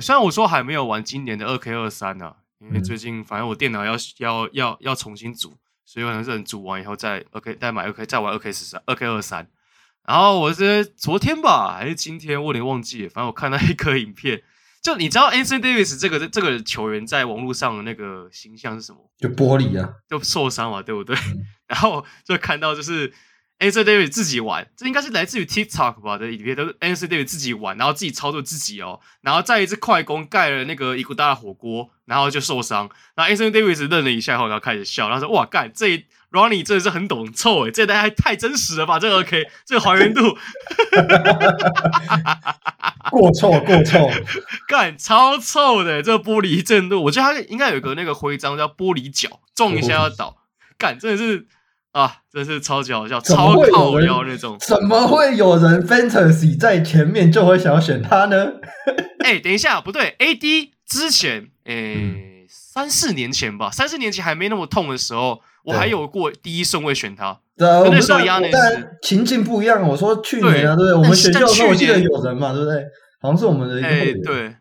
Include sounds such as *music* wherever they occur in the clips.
那虽然我说还没有玩今年的二 K 二三呢，因为最近反正我电脑要要要要重新组，所以我可能是组完以后再 OK 再买，OK 再玩二 K 十三二 K 二三。然后我是昨天吧，还是今天，我有点忘记了。反正我看到一个影片，就你知道 Anthony Davis 这个这个球员在网络上的那个形象是什么？就玻璃啊，就受伤嘛，对不对？嗯、*laughs* 然后就看到就是。Anthony Davis 自己玩，这应该是来自于 TikTok 吧的影片，都是 Anthony Davis 自己玩，然后自己操作自己哦，然后再一次快攻盖了那个伊古达的火锅，然后就受伤。然后 Anthony Davis 愣了一下后，然后开始笑，然后说：“哇，干这 Ronnie 真的是很懂臭诶，这大家太真实了吧？这个 OK，这个还原度，*laughs* 过臭过臭，干超臭的这个玻璃震度，我觉得它应该有一个那个徽章叫玻璃脚，撞一下要倒，干真的是。”啊，真是超级好笑，超靠腰那种。怎么会有人 fantasy 在前面就会想要选他呢？*laughs* 哎、欸，等一下，不对，AD 之前，哎、欸，三四、嗯、年前吧，三四年前还没那么痛的时候，我还有过第一顺位选他。对，那时候压内斯情境不一样。我说去年啊，对不对？我们选秀时候记得有人嘛，对不对？好像是我们的一个。哎、欸，对，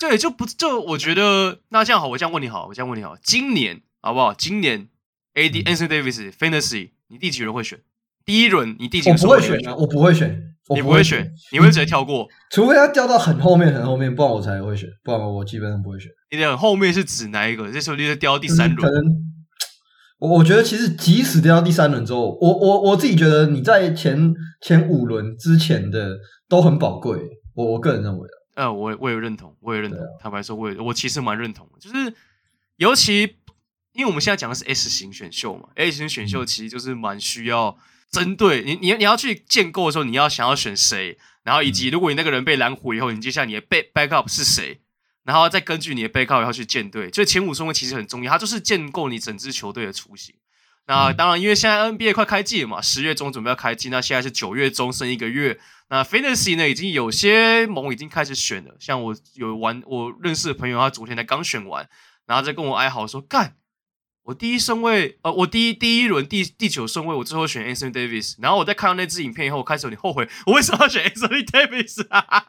对，就不就我觉得那这样好，我这样问你好，我这样问你好，今年好不好？今年。A D Anthony Davis Fantasy，你第几轮会选？第一轮你第几轮？我不会选啊，我不会选，你不会选，你会直接跳过，*laughs* 除非他掉到很后面很后面，不然我才会选，不然我基本上不会选。你的后面是指哪一个？这时候你就掉到第三轮。可能我我觉得其实即使掉到第三轮之后，我我我自己觉得你在前前五轮之前的都很宝贵。我我个人认为啊，呃，我我也认同，我也认同。坦白说，我也我其实蛮认同，就是尤其。因为我们现在讲的是 S 型选秀嘛，S 型选秀其实就是蛮需要针对你，你你要去建构的时候，你要想要选谁，然后以及如果你那个人被拦虎以后，你接下来你的 back backup 是谁，然后再根据你的 backup 要去建队，所以前五顺位其实很重要，它就是建构你整支球队的雏形。那当然，因为现在 NBA 快开季了嘛，十月中准备要开季，那现在是九月中剩一个月，那 Fantasy 呢已经有些盟已经开始选了，像我有玩我认识的朋友，他昨天才刚选完，然后再跟我哀嚎说干。我第一顺位，呃，我第一第一轮第第九顺位，我最后选 Anthony Davis。然后我在看到那支影片以后，我开始有点后悔，我为什么要选 Anthony Davis 啊？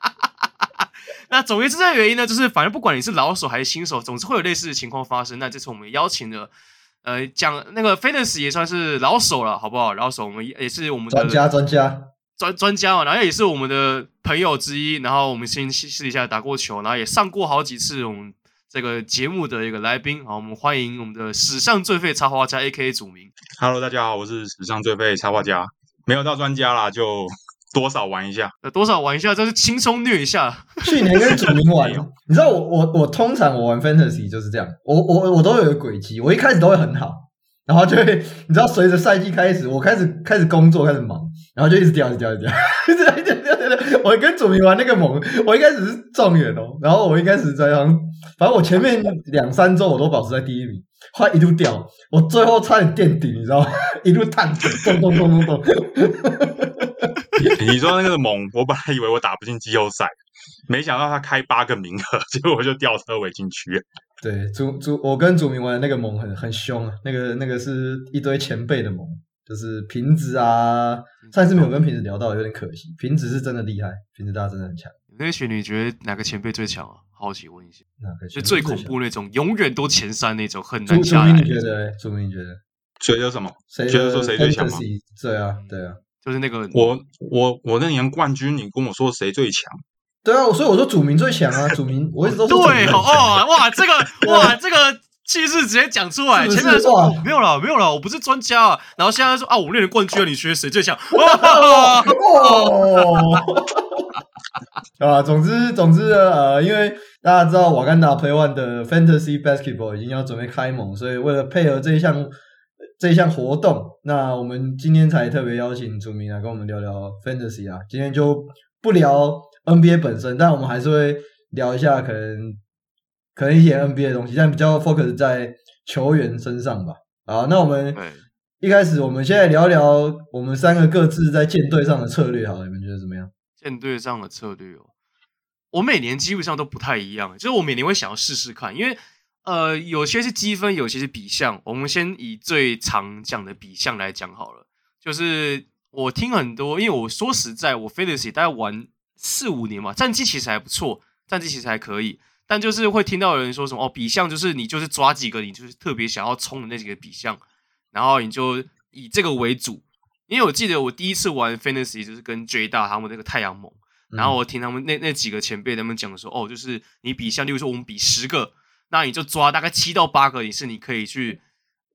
*laughs* 那总结这个原因呢，就是反正不管你是老手还是新手，总是会有类似的情况发生。那这次我们邀请了，呃，讲那个 Fantasy 也算是老手了，好不好？老手，我们也是我们的专家，专家，专专家嘛，然后也是我们的朋友之一。然后我们先私底下打过球，然后也上过好几次我们。这个节目的一个来宾，好，我们欢迎我们的史上最废插画家 A.K.A. 祖民。Hello，大家好，我是史上最废插画家，没有到专家啦，就多少玩一下，多少玩一下，就是轻松虐一下。去年跟祖民玩，*laughs* 你知道我我我通常我玩 Fantasy 就是这样，我我我都有个轨迹，我一开始都会很好，然后就会你知道随着赛季开始，我开始开始工作开始忙，然后就一直掉，一直掉，一直掉，*laughs* 一直掉，一直掉，一直掉。我跟祖明玩那个猛，我一开始是状元哦，然后我一开始在样。反正我前面两三周我都保持在第一名，后来一路掉，我最后差点垫底，你知道吗？*laughs* 一路探底，咚咚咚咚咚。你说那个猛，我本来以为我打不进季后赛，没想到他开八个名额，结果我就掉车尾进去。*laughs* 对，祖祖，我跟祖明玩的那个猛很很凶啊，那个那个是一堆前辈的猛，就是瓶子啊，上次没有跟瓶子聊到，有点可惜。瓶子是真的厉害，瓶子大家真的很强。那群你觉得哪个前辈最强啊？好奇问一下，就最恐怖那种，永远都前三那种，很难下来。祖民觉得？祖民觉得？觉得什么？谁觉得说谁最强吗？对啊，对啊，就是那个我我我那年冠军，你跟我说谁最强？对啊，所以我说祖民最强啊，祖民我一直都说对哦，哇，这个哇，*laughs* 这个气势直接讲出来，前面说没有了，没有了，我不是专家啊，然后现在说啊，我们那年冠军，你觉得谁最强？*laughs* 哇！啊，总之总之呃，因为大家知道瓦干达 Play One 的 Fantasy Basketball 已经要准备开盟，所以为了配合这一项这一项活动，那我们今天才特别邀请祖明来跟我们聊聊 Fantasy 啊。今天就不聊 NBA 本身，但我们还是会聊一下可能可能一些 NBA 的东西，但比较 focus 在球员身上吧。好，那我们一开始我们现在聊聊我们三个各自在建队上的策略，好了，你们觉得怎么样？建队上的策略哦，我每年基本上都不太一样，就是我每年会想要试试看，因为呃，有些是积分，有些是比项。我们先以最常讲的比项来讲好了，就是我听很多，因为我说实在，我 Fantasy 大概玩四五年嘛，战绩其实还不错，战绩其实还可以，但就是会听到有人说什么哦，比项就是你就是抓几个你就是特别想要冲的那几个比项，然后你就以这个为主。因为我记得我第一次玩 Fantasy 就是跟 J 大他们那个太阳盟，然后我听他们那那几个前辈他们讲的时候，哦，就是你比项，例如说我们比十个，那你就抓大概七到八个，你是你可以去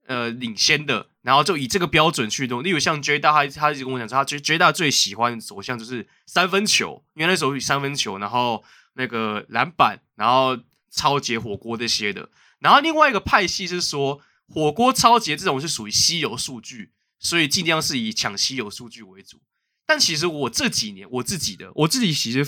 呃领先的。然后就以这个标准去弄，例如像 J 大，他他一直跟我讲说，他 J J 大最喜欢的走向就是三分球，因为那时候以三分球，然后那个篮板，然后超级火锅这些的。然后另外一个派系是说，火锅超级这种是属于稀有数据，所以尽量是以抢稀有数据为主。但其实我这几年我自己的，我自己其实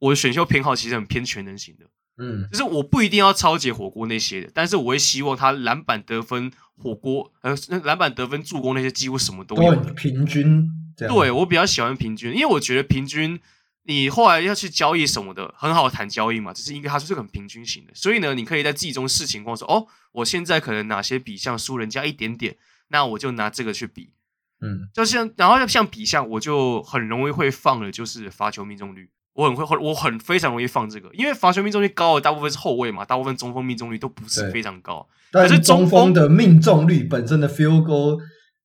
我的选秀偏好其实很偏全能型的。嗯，就是我不一定要超级火锅那些的，但是我会希望他篮板得分、火锅呃，篮板得分、助攻那些几乎什么都有，平均。对，我比较喜欢平均，因为我觉得平均你后来要去交易什么的很好谈交易嘛，只是因为它就是很平均型的，所以呢，你可以在季中试情况说，哦，我现在可能哪些比项输人家一点点，那我就拿这个去比，嗯，就像然后像比项，我就很容易会放的就是罚球命中率。我很会，我很非常容易放这个，因为罚球命中率高的大部分是后卫嘛，大部分中锋命中率都不是非常高。但是中锋的命中率本身的 field goal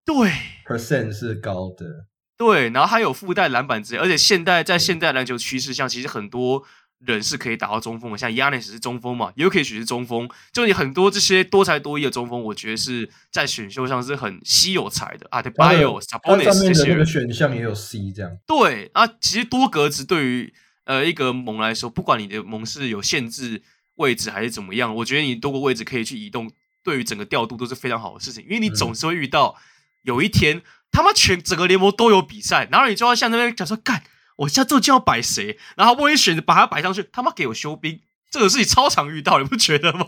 对 percent 是高的，对，然后还有附带篮板之类，而且现代在现代篮球趋势下，其实很多人是可以打到中锋的，像 Giannis 是中锋嘛，也可以选是中锋，就你很多这些多才多艺的中锋，我觉得是在选秀上是很稀有才的啊。对，Bio、Sabonis 这些人选项也有 C 这样。对啊，其实多格子对于呃，一个盟来说，不管你的盟是有限制位置还是怎么样，我觉得你多个位置可以去移动，对于整个调度都是非常好的事情。因为你总是会遇到有一天、嗯、他妈全整个联盟都有比赛，然后你就要像那边讲说，干，我现在这就要摆谁，然后我也选把他摆上去，他妈给我休兵。这个事情超常遇到，你不觉得吗？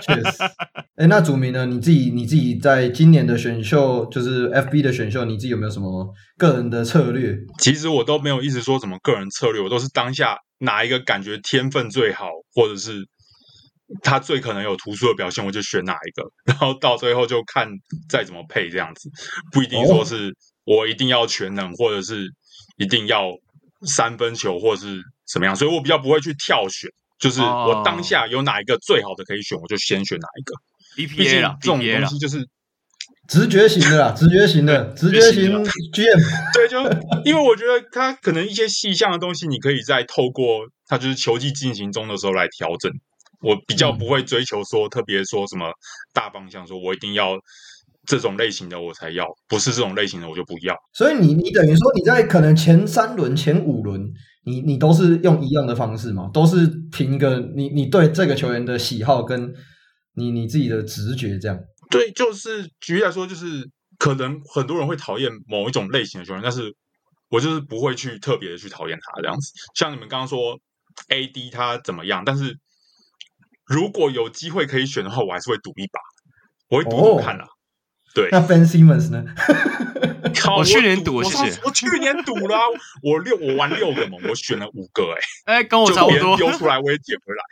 确实。哎，那祖明呢？你自己你自己在今年的选秀，就是 FB 的选秀，你自己有没有什么个人的策略？其实我都没有一直说什么个人策略，我都是当下哪一个感觉天分最好，或者是他最可能有突出的表现，我就选哪一个，然后到最后就看再怎么配这样子，不一定说是我一定要全能，或者是一定要三分球，或者是怎么样，所以我比较不会去跳选。就是我当下有哪一个最好的可以选，我就先选哪一个。BPA 啦，这种东西就是直觉型的啦，直觉型的，直觉型 GM。*laughs* 对，就因为我觉得他可能一些细项的东西，你可以在透过他就是球技进行中的时候来调整。我比较不会追求说特别说什么大方向，说我一定要这种类型的我才要，不是这种类型的我就不要。所以你你等于说你在可能前三轮、前五轮。你你都是用一样的方式嘛？都是凭一个你你对这个球员的喜好跟你你自己的直觉这样？对，就是举例来说，就是可能很多人会讨厌某一种类型的球员，但是我就是不会去特别的去讨厌他这样子。像你们刚刚说 AD 他怎么样，但是如果有机会可以选的话，我还是会赌一把，我会赌赌看啦。哦对，那 Ben Simmons 呢？我去年赌，谢谢。我去年赌了，我六我玩六个嘛，我选了五个，哎 *laughs* 哎，跟我差不多。丢出来我也捡回来。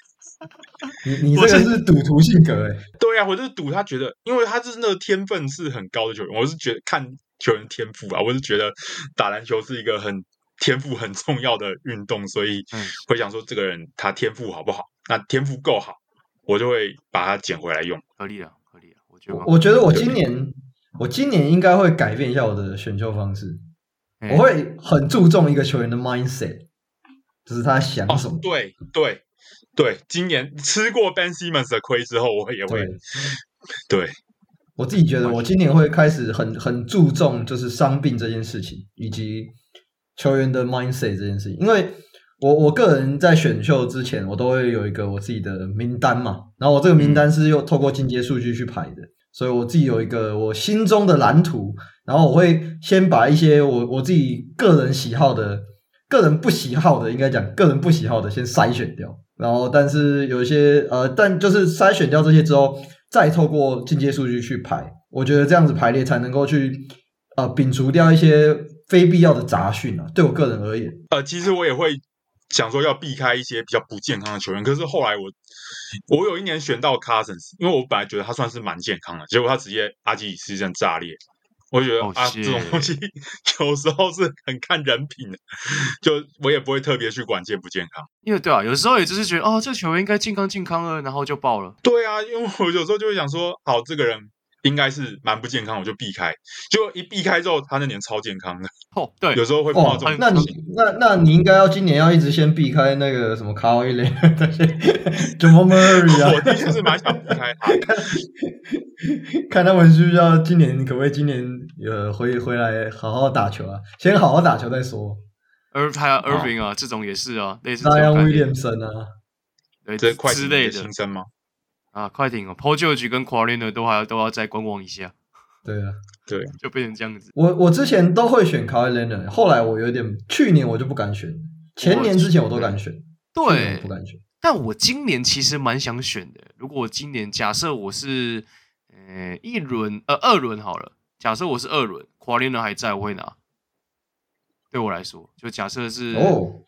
*laughs* 你你这个是赌徒性格哎。对啊，我就是赌他觉得，因为他是那个天分是很高的球员，我是觉得看球员天赋啊，我是觉得打篮球是一个很天赋很重要的运动，所以会想说这个人他天赋好不好？那天赋够好，我就会把它捡回来用。合理啊。我觉得我今年，我今年应该会改变一下我的选秀方式。我会很注重一个球员的 mindset，就是他想什么。哦、对对对，今年吃过 Ben Simmons 的亏之后，我也会。对，对 *laughs* 我自己觉得，我今年会开始很很注重就是伤病这件事情，以及球员的 mindset 这件事情，因为。我我个人在选秀之前，我都会有一个我自己的名单嘛，然后我这个名单是又透过进阶数据去排的，所以我自己有一个我心中的蓝图，然后我会先把一些我我自己个人喜好的、个人不喜好的，应该讲个人不喜好的先筛选掉，然后但是有一些呃，但就是筛选掉这些之后，再透过进阶数据去排，我觉得这样子排列才能够去呃摒除掉一些非必要的杂讯啊，对我个人而言，呃，其实我也会。想说要避开一些比较不健康的球员，可是后来我我有一年选到 Cousins，因为我本来觉得他算是蛮健康的，结果他直接阿基里斯腱炸裂，我觉得、哦、啊，这种东西 *laughs* 有时候是很看人品的，*laughs* 就我也不会特别去管健不健康。因为对啊，有时候也就是觉得哦，这球员应该健康健康了，然后就爆了。对啊，因为我有时候就会想说，好，这个人。应该是蛮不健康，我就避开。就一避开之后，他那年超健康的。哦，对，有时候会碰到这种、哦。那你那那你应该要今年要一直先避开那个什么卡哇伊雷那些 *laughs* Jamal Murray 啊。我的确是蛮想避开他看，看他们需不需要今年可不可以今年呃回回来好好打球啊？先好好打球再说。而还有 Irving 啊，这种也是啊，类似这样。Williamson 啊，对，这快之类的新生吗？啊，快艇哦，Paul George 跟 Kawhi Leonard 都还要都要再观望一下。对啊，对，就变成这样子。我我之前都会选 Kawhi Leonard，后来我有点，去年我就不敢选，前年之前我都敢选，对，不敢选。但我今年其实蛮想选的。如果今年假设我是呃一轮呃二轮好了，假设我是二轮，Kawhi Leonard 还在，我会拿。对我来说，就假设是哦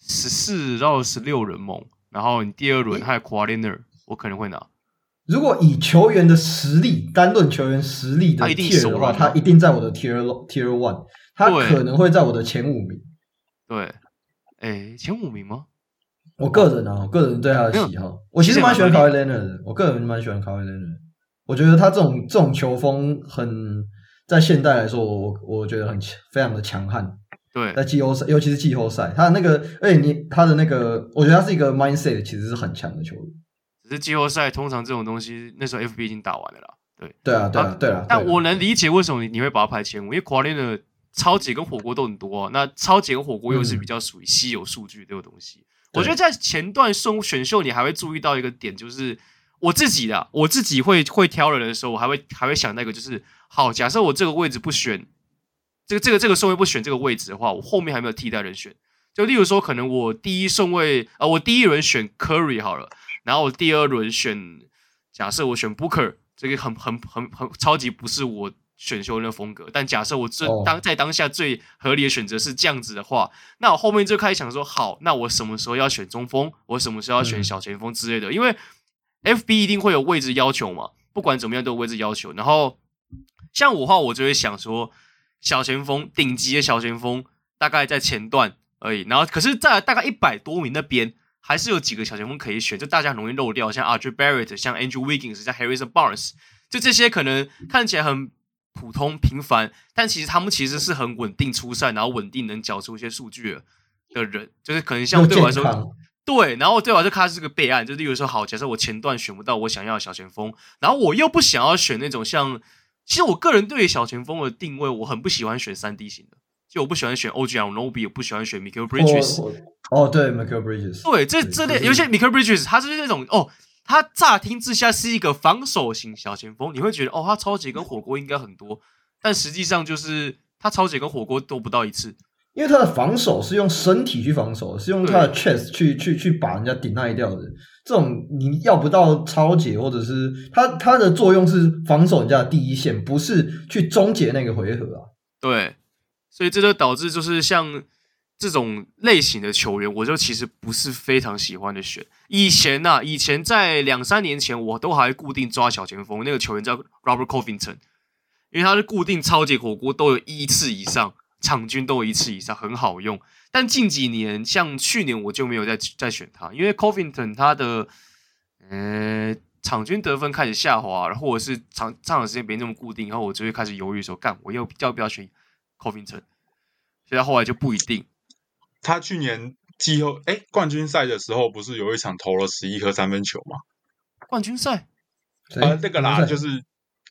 十四到十六人盟。然后你第二轮还有 Kawhi Leonard，我可能会拿。如果以球员的实力，单论球员实力的 tier 的话，他一定在我的 tier tier one，他可能会在我的前五名。对，哎，前五名吗？我个人啊，我个人对他的喜好，我其实蛮喜欢 Kawhi Leonard 的。我个人蛮喜欢 Kawhi Leonard，我觉得他这种这种球风很在现代来说，我我觉得很非常的强悍。对，在季后赛，尤其是季后赛，他的那个，而且你他的那个，我觉得他是一个 mindset，其实是很强的球员。只是季后赛通常这种东西，那时候 FB 已经打完了啦。对，对啊，对啊，对啊。但我能理解为什么你会把它排前五，因为 Kawhi 的超级跟火锅都很多，啊，那超级跟火锅又是比较属于稀有数据这个东西。嗯、我觉得在前段送选秀，你还会注意到一个点，就是我自己的，我自己会会挑人的时候，我还会还会想那个，就是好，假设我这个位置不选。这个这个这个顺位不选这个位置的话，我后面还没有替代人选。就例如说，可能我第一顺位啊、呃，我第一轮选 Curry 好了，然后我第二轮选，假设我选 Booker，这个很很很很超级不是我选秀的风格。但假设我最当在当下最合理的选择是这样子的话，那我后面就开始想说，好，那我什么时候要选中锋？我什么时候要选小前锋之类的？因为 FB 一定会有位置要求嘛，不管怎么样都有位置要求。然后像我的话，我就会想说。小前锋，顶级的小前锋，大概在前段而已。然后，可是，在大概一百多名那边，还是有几个小前锋可以选，就大家很容易漏掉，像 Andrew Barrett 像 Andrew Wiggins，像 Harrison Barnes，就这些可能看起来很普通平凡，但其实他们其实是很稳定出赛，然后稳定能缴出一些数据的人，就是可能像对我来说，对，然后对我来说，他是个备案，就例如说，好，假设我前段选不到我想要的小前锋，然后我又不想要选那种像。其实我个人对于小前锋的定位，我很不喜欢选三 D 型的，就我不喜欢选 OG Anunoby，我不喜欢选 Michael Bridges。哦，对，Michael Bridges。对，这这类有些 Michael Bridges，他就是那种哦，他乍听之下是一个防守型小前锋，你会觉得哦，他抄截跟火锅应该很多，但实际上就是他抄截跟火锅都不到一次。因为他的防守是用身体去防守，是用他的 chest 去去去把人家 deny 掉的。这种你要不到超解，或者是他他的作用是防守人家的第一线，不是去终结那个回合啊。对，所以这就导致就是像这种类型的球员，我就其实不是非常喜欢的选。以前啊，以前在两三年前，我都还固定抓小前锋，那个球员叫 Robert Covington，因为他是固定超级火锅都有一次以上。场均都有一次以上，很好用。但近几年，像去年我就没有再再选他，因为 Covington 他的呃场均得分开始下滑，或者是场上场时间没那么固定，然后我就会开始犹豫说，干我要要不要选 Covington？所以后来就不一定。他去年季后哎冠军赛的时候，不是有一场投了十一颗三分球吗？冠军赛？呃，那个啦，就是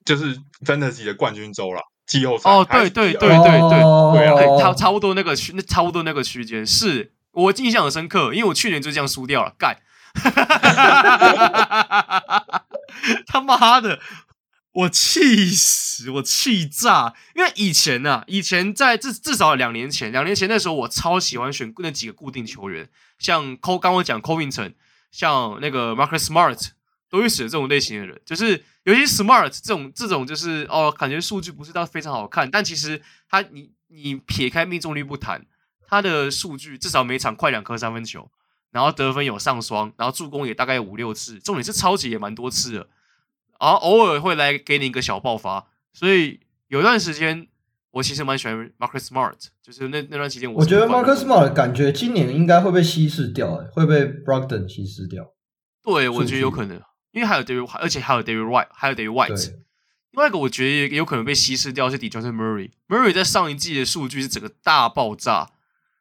就是 Fantasy 的冠军周啦。季后赛哦，对对对对对对，啊、差差不多那个区，那差不多那个区间，是我印象很深刻，因为我去年就这样输掉了，干，*laughs* 他妈的，我气死，我气炸，因为以前呢、啊，以前在至至少两年前，两年前那时候我超喜欢选那几个固定球员，像 Co 刚我讲 c o v i n t o n 像那个 Marcus Smart。都会选这种类型的人，就是尤其 smart 这种这种就是哦，感觉数据不是到非常好看，但其实他你你撇开命中率不谈，他的数据至少每场快两颗三分球，然后得分有上双，然后助攻也大概五六次，重点是超级也蛮多次的，然后偶尔会来给你一个小爆发，所以有段时间我其实蛮喜欢 Marcus Smart，就是那那段期间，我我觉得 Marcus Smart 感觉今年应该会被稀释掉，哎，会被 Brogdon 稀释掉。对，我觉得有可能，因为还有 David，而且还有 David White，还有 David White。另外一个我觉得也有可能被稀释掉是 Dejounte Murray。Murray 在上一季的数据是整个大爆炸。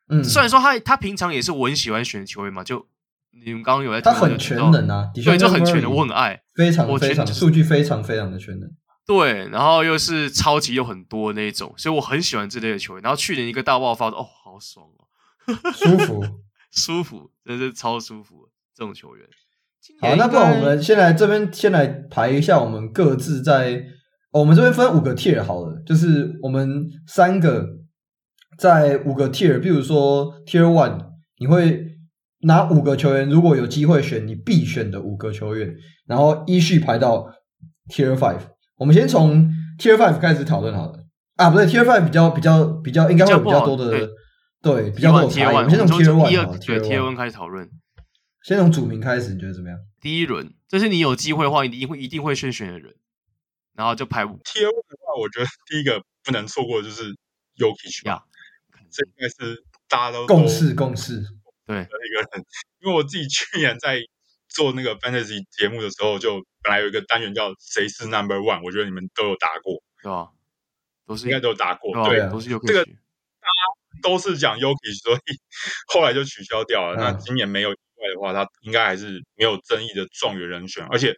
嗯，虽然说他他平常也是我很喜欢选的球员嘛，就你们刚刚有在，他很全能啊，对，就很全能，我很爱，非常非常数据非常非常的全能。对，然后又是超级又很多那一种，所以我很喜欢这类的球员。然后去年一个大爆发，哦，好爽哦，舒服，*laughs* 舒服，真是超舒服这种球员。好，那不然我们先来这边先来排一下，我们各自在、哦、我们这边分五个 tier 好了，就是我们三个在五个 tier，比如说 tier one，你会拿五个球员，如果有机会选，你必选的五个球员，然后依序排到 tier five。我们先从 tier five 开始讨论好了啊，不对，tier five 比较比较比较应该会有比较多的对，比较多的差异。我们先从 tier one 好，tier one 开始讨论。先从主名开始，你觉得怎么样？第一轮，这是你有机会的话，一定会一定会先选的人，然后就排五。tier one 的话，我觉得第一个不能错过的就是 Jokic 呀，这应该是大家都共识共识。对，一个人，因为我自己去年在做那个 fantasy 节目的时候，就本来有一个单元叫“谁是 number one”，我觉得你们都有答过，对吧？都是应该都有答过，对，对都是 Jokic。这个大家都是讲 Jokic，所以 *laughs* 后来就取消掉了。嗯、那今年没有意外的话，他应该还是没有争议的状元人选。而且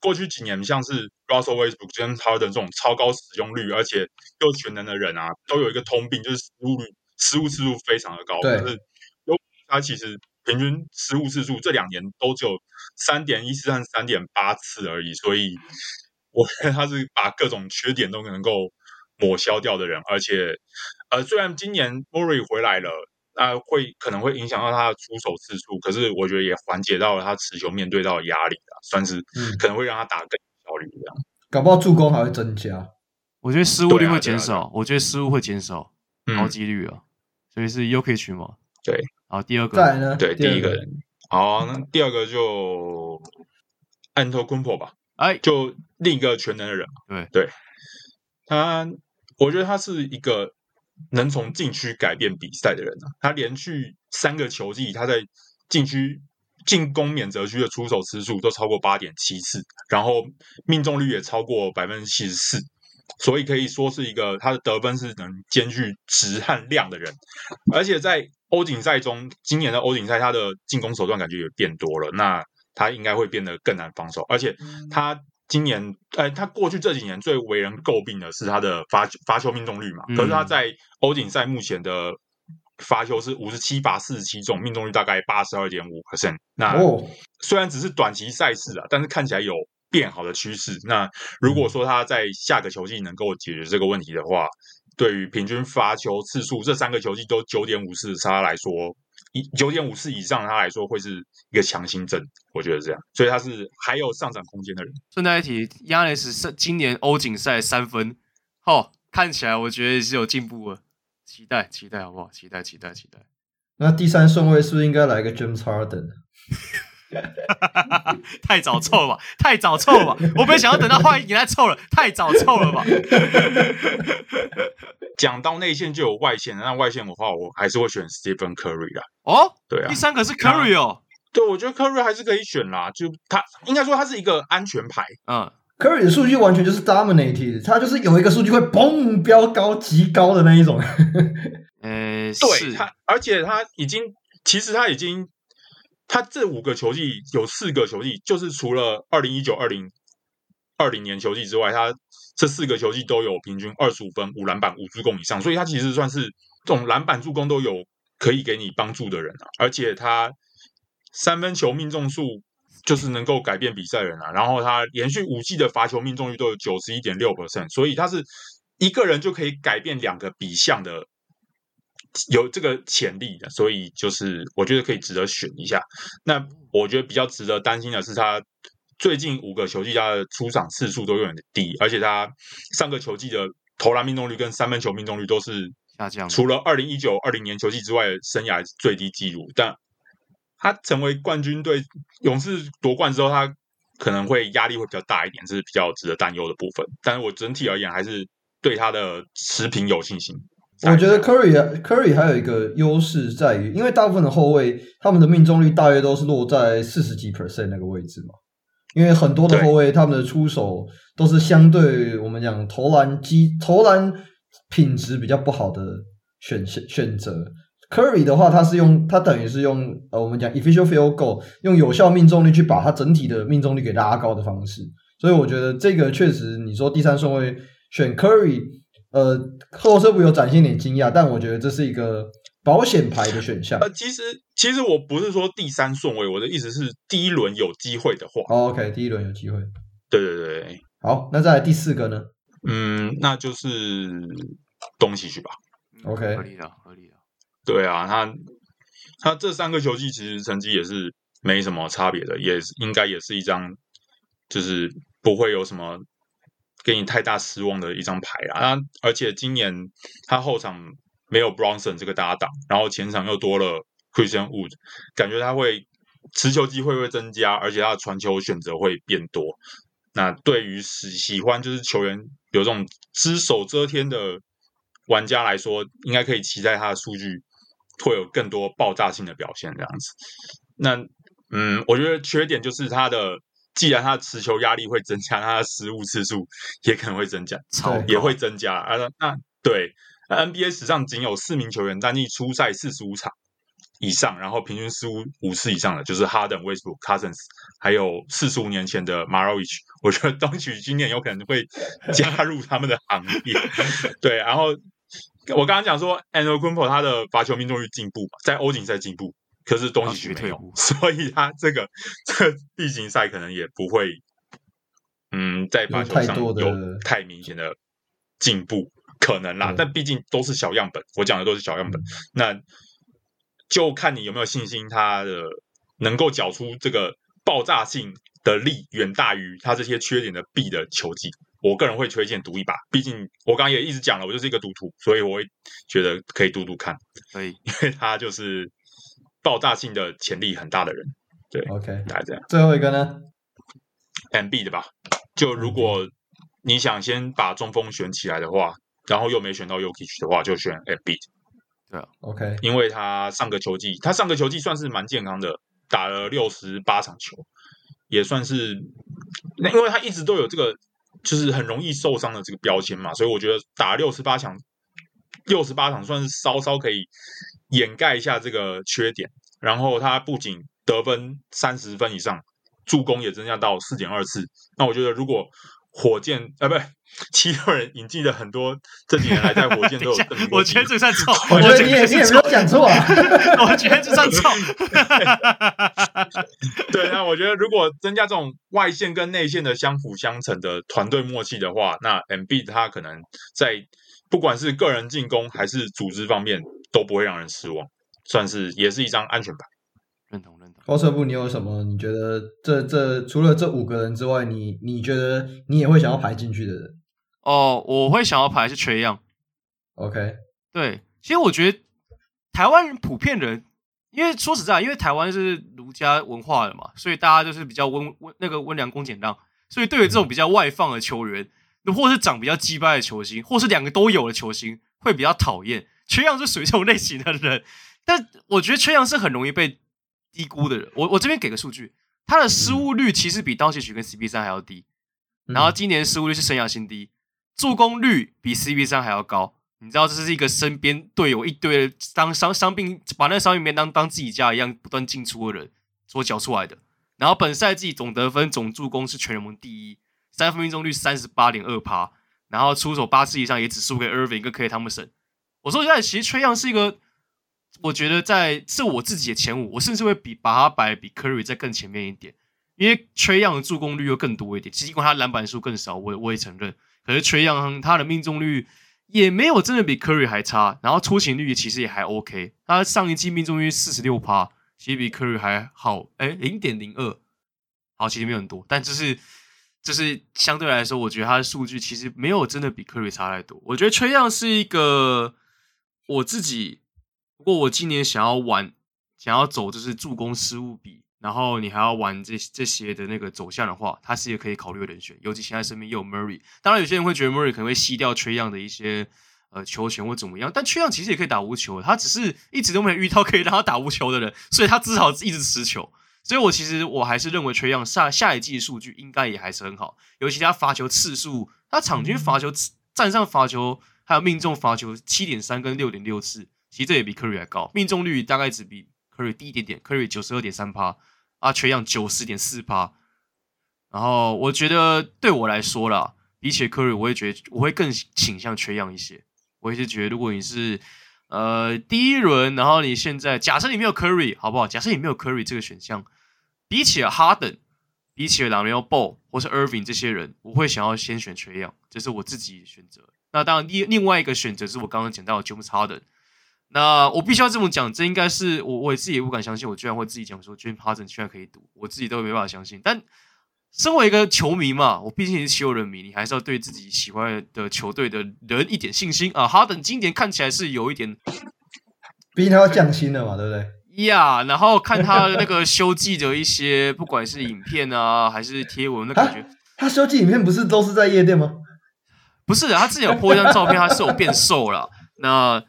过去几年，像是 Russell Westbrook 跟 Harden 这种超高使用率而且又全能的人啊，都有一个通病，就是失误率、失误次数非常的高。就，是他其实。平均失误次数这两年都只有三点一四和三点八次而已，所以我觉得他是把各种缺点都能够抹消掉的人。而且，呃，虽然今年 Murray 回来了，那、呃、会可能会影响到他的出手次数，可是我觉得也缓解到了他持球面对到的压力啊，算是可能会让他打更有效率这样。搞不好助攻还会增加，我觉得失误率会减少，我觉得失误会减少高几率啊，所以是 Jokic 嘛，对。好，第二个再来呢？对，第一个人。好，那第二个就 Antetokounmpo 吧。哎，就另一个全能的人。对对，他，我觉得他是一个能从禁区改变比赛的人啊。他连续三个球季，他在禁区进攻免责区的出手次数都超过八点七次，然后命中率也超过百分之七十四。所以可以说是一个他的得分是能兼具质和量的人，而且在欧锦赛中，今年的欧锦赛他的进攻手段感觉也变多了，那他应该会变得更难防守。而且他今年，呃，他过去这几年最为人诟病的是他的发发球命中率嘛，可是他在欧锦赛目前的发球是五十七罚四十七中，命中率大概八十二点五 percent。那虽然只是短期赛事啊，但是看起来有。变好的趋势。那如果说他在下个球季能够解决这个问题的话，对于平均罚球次数这三个球季都九点五次，他来说，一九点五次以上，他来说会是一个强心针。我觉得这样，所以他是还有上涨空间的人。顺带一提，Giannis 是今年欧锦赛三分，哦，看起来我觉得是有进步了，期待期待好不好？期待期待期待。那第三顺位是不是应该来个 James Harden？*laughs* *laughs* 太早臭了吧，太早臭了吧！我没想要等到换一年再臭了，太早臭了吧。*laughs* 讲到内线就有外线，那外线的话，我还是会选 Stephen Curry 啦。哦，对啊，第三个是 Curry 哦。对，我觉得 Curry 还是可以选啦。就他应该说他是一个安全牌。嗯，Curry 的数据完全就是 dominated，他就是有一个数据会嘣飙高极高的那一种。呃，对是他，而且他已经，其实他已经。他这五个球季有四个球季，就是除了二零一九、二零二零年球季之外，他这四个球季都有平均二十五分、五篮板、五助攻以上，所以他其实算是这种篮板、助攻都有可以给你帮助的人啊。而且他三分球命中数就是能够改变比赛人啊。然后他连续五季的罚球命中率都有九十一点六 percent，所以他是一个人就可以改变两个比项的。有这个潜力的，所以就是我觉得可以值得选一下。那我觉得比较值得担心的是，他最近五个球季他的出场次数都有点低，而且他上个球季的投篮命中率跟三分球命中率都是下降，除了二零一九、二零年球季之外，生涯最低纪录。但他成为冠军队勇士夺冠之后，他可能会压力会比较大一点，这是比较值得担忧的部分。但是我整体而言还是对他的持平有信心。我觉得 Curry Curry 还有一个优势在于，因为大部分的后卫他们的命中率大约都是落在四十几 percent 那个位置嘛。因为很多的后卫他们的出手都是相对我们讲投篮机投篮品质比较不好的选选选择。Curry 的话，他是用他等于是用呃我们讲 efficient field goal 用有效命中率去把他整体的命中率给拉高的方式。所以我觉得这个确实，你说第三顺位选 Curry。呃，后撤步有展现点惊讶，但我觉得这是一个保险牌的选项。*laughs* 呃，其实其实我不是说第三顺位，我的意思是第一轮有机会的话。哦，OK，第一轮有机会。对对对，好，那再来第四个呢？嗯，那就是东契奇吧。OK，合理的，合理的。对啊，他他这三个球季其实成绩也是没什么差别的，也应该也是一张，就是不会有什么。给你太大失望的一张牌啊！而且今年他后场没有 Bronson 这个搭档，然后前场又多了 Christian Wood，感觉他会持球机会会增加，而且他的传球选择会变多。那对于喜喜欢就是球员有这种只手遮天的玩家来说，应该可以期待他的数据会有更多爆炸性的表现这样子。那嗯，我觉得缺点就是他的。既然他的持球压力会增加，他的失误次数也可能会增加，也会增加。啊，那对，NBA 史上仅有四名球员单季出赛四十五场以上，然后平均失误五次以上的，就是 Harden、Westbrook、Cousins，还有四十五年前的 Marovich。我觉得东契今年有可能会加入他们的行列。*laughs* 对，然后我刚刚讲说，Antetokounmpo 他的罚球命中率进步，在欧锦赛进步。可是东西没有，所以他这个 *laughs* 这个例行赛可能也不会，嗯，在发球上有太明显的进步可能啦。但毕竟都是小样本，我讲的都是小样本，那就看你有没有信心，他的能够缴出这个爆炸性的力远大于他这些缺点的弊的球技。我个人会推荐赌一把，毕竟我刚刚也一直讲了，我就是一个赌徒，所以我会觉得可以赌赌看。可以，因为他就是。爆炸性的潜力很大的人，对，OK，大概这样。最后一个呢？MB 的吧。就如果你想先把中锋选起来的话，然后又没选到 Jokic 的话，就选 MB。对啊，OK，因为他上个球季，他上个球季算是蛮健康的，打了六十八场球，也算是。那因为他一直都有这个，就是很容易受伤的这个标签嘛，所以我觉得打六十八场，六十八场算是稍稍可以。掩盖一下这个缺点，然后他不仅得分三十分以上，助攻也增加到四点二次。那我觉得，如果火箭啊，不对，七六人引进的很多这几年来在火箭都有证明。我觉得这算错，我觉得你也你也没有讲错啊，我觉得这算错。*laughs* 对，那我觉得如果增加这种外线跟内线的相辅相成的团队默契的话，那 Embiid 他可能在不管是个人进攻还是组织方面。都不会让人失望，算是也是一张安全牌。认同认同。高射部，你有什么？你觉得这这除了这五个人之外，你你觉得你也会想要排进去的人？哦，我会想要排是 Trae Young。OK，对，其实我觉得台湾人普遍人，因为说实在，因为台湾是儒家文化的嘛，所以大家就是比较温温那个温良恭俭让，所以对于这种比较外放的球员，嗯、或是长比较鸡掰的球星，或是两个都有的球星，会比较讨厌。缺氧是属于这种类型的人，但我觉得缺氧是很容易被低估的人。我我这边给个数据，他的失误率其实比当契奇跟 CP 三还要低，然后今年失误率是生涯新低，助攻率比 CP 三还要高。你知道这是一个身边队友一堆当伤伤病，把那个伤病名当当自己家一样不断进出的人所缴出来的。然后本赛季总得分、总助攻是全联盟第一，三分命中率三十八点二趴，然后出手八次以上也只输给 Irving 跟 Klay Thompson。我说实在，其实 Trae Young 是一个，我觉得在是我自己的前五，我甚至会比把他摆比 Curry 在更前面一点，因为 Trae Young 的助攻率又更多一点，尽管他篮板数更少，我我也承认。可是 Trae Young 他的命中率也没有真的比 Curry 还差，然后出勤率其实也还 OK。他上一季命中率四十六趴，其实比 Curry 还好，哎，零点零二，好，其实没有很多，但就是就是相对来说，我觉得他的数据其实没有真的比 Curry 差太多。我觉得 Trae Young 是一个。我自己，不过我今年想要玩，想要走就是助攻失误比，然后你还要玩这这些的那个走向的话，他是一个可以考虑的人选。尤其现在身边又有 Murray，当然有些人会觉得 Murray 可能会吸掉 Trae Young 的一些呃球权或怎么样，但 Trae Young 其实也可以打无球，他只是一直都没有遇到可以让他打无球的人，所以他至少一直持球。所以我其实我还是认为 Trae Young 下下一季的数据应该也还是很好，尤其他罚球次数，他场均罚球站上罚球还有命中罚球七点三跟六点六次，其实这也比 Curry 还高，命中率大概只比 Curry 低一点点，Curry 九十二点三趴。啊，缺氧九十点四趴，然后我觉得对我来说啦，比起 Curry，我会觉得我会更倾向缺氧一些。我也是觉得，如果你是呃第一轮，然后你现在假设你没有 Curry，好不好？假设你没有 Curry 这个选项，比起了 Harden，比起了 LaMelo Ball 或是 Irving 这些人，我会想要先选缺氧，这是我自己选择。那当然，另另外一个选择是我刚刚讲到的 James Harden。那我必须要这么讲，这应该是我我自己也不敢相信，我居然会自己讲说，James Harden 居然可以赌，我自己都没办法相信。但身为一个球迷嘛，我毕竟是七六人迷，你还是要对自己喜欢的球队的人一点信心啊。Harden 今年看起来是有一点，毕竟他要降薪了嘛，对不对？*laughs* 呀，yeah, 然后看他的那个修季的一些，不管是影片啊还是贴文，的感觉他修季影片不是都是在夜店吗？不是的，他之前有 po 一张照片，他是有变瘦了。*laughs* 那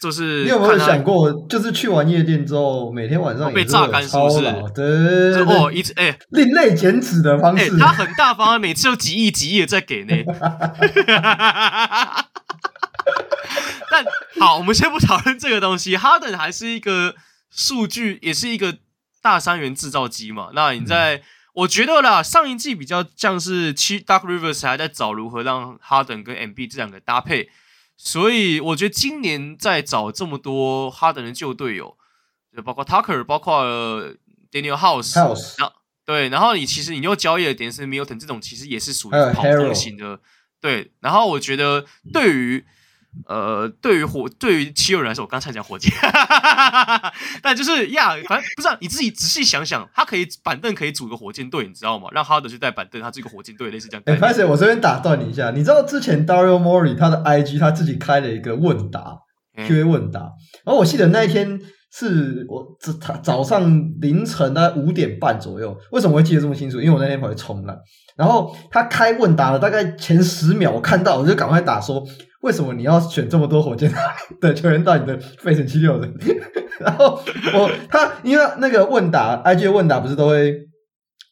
就是你有没有想过，就是去完夜店之后，每天晚上被榨干，是不是？对，哦，一直哎，另类减脂的方式，他很大方，每次都几亿、几亿的在给呢。但好，我们先不讨论这个东西。哈登还是一个数据，也是一个大三元制造机嘛。那你在，我觉得啦，上一季比较像是七 Dark Rivers 还在找如何让哈登跟 MB 这两个搭配。所以我觉得今年在找这么多哈登的旧队友，就包括 Tucker，包括 Daniel House，, House. 然后对，然后你其实你又交易了点是 Milton 这种，其实也是属于跑锋型的，对。然后我觉得对于。呃，对于火，对于七六人来说，我刚才讲火箭，*laughs* 但就是呀，反正不是、啊、你自己仔细想想，他可以板凳可以组个火箭队，你知道吗？让哈德去带板凳，他是一个火箭队，类似这样。哎、欸，拍谢，我这边打断你一下，你知道之前 Dario Morey 他的 IG 他自己开了一个问答，Q&A 问答，然后我记得那一天是我早早上凌晨大概五点半左右，为什么会记得这么清楚？因为我那天跑去冲浪，然后他开问答了大概前十秒，我看到我就赶快打说。为什么你要选这么多火箭的球员到你的费城七六人？*laughs* 然后我他因为那个问答，IG 的问答不是都会，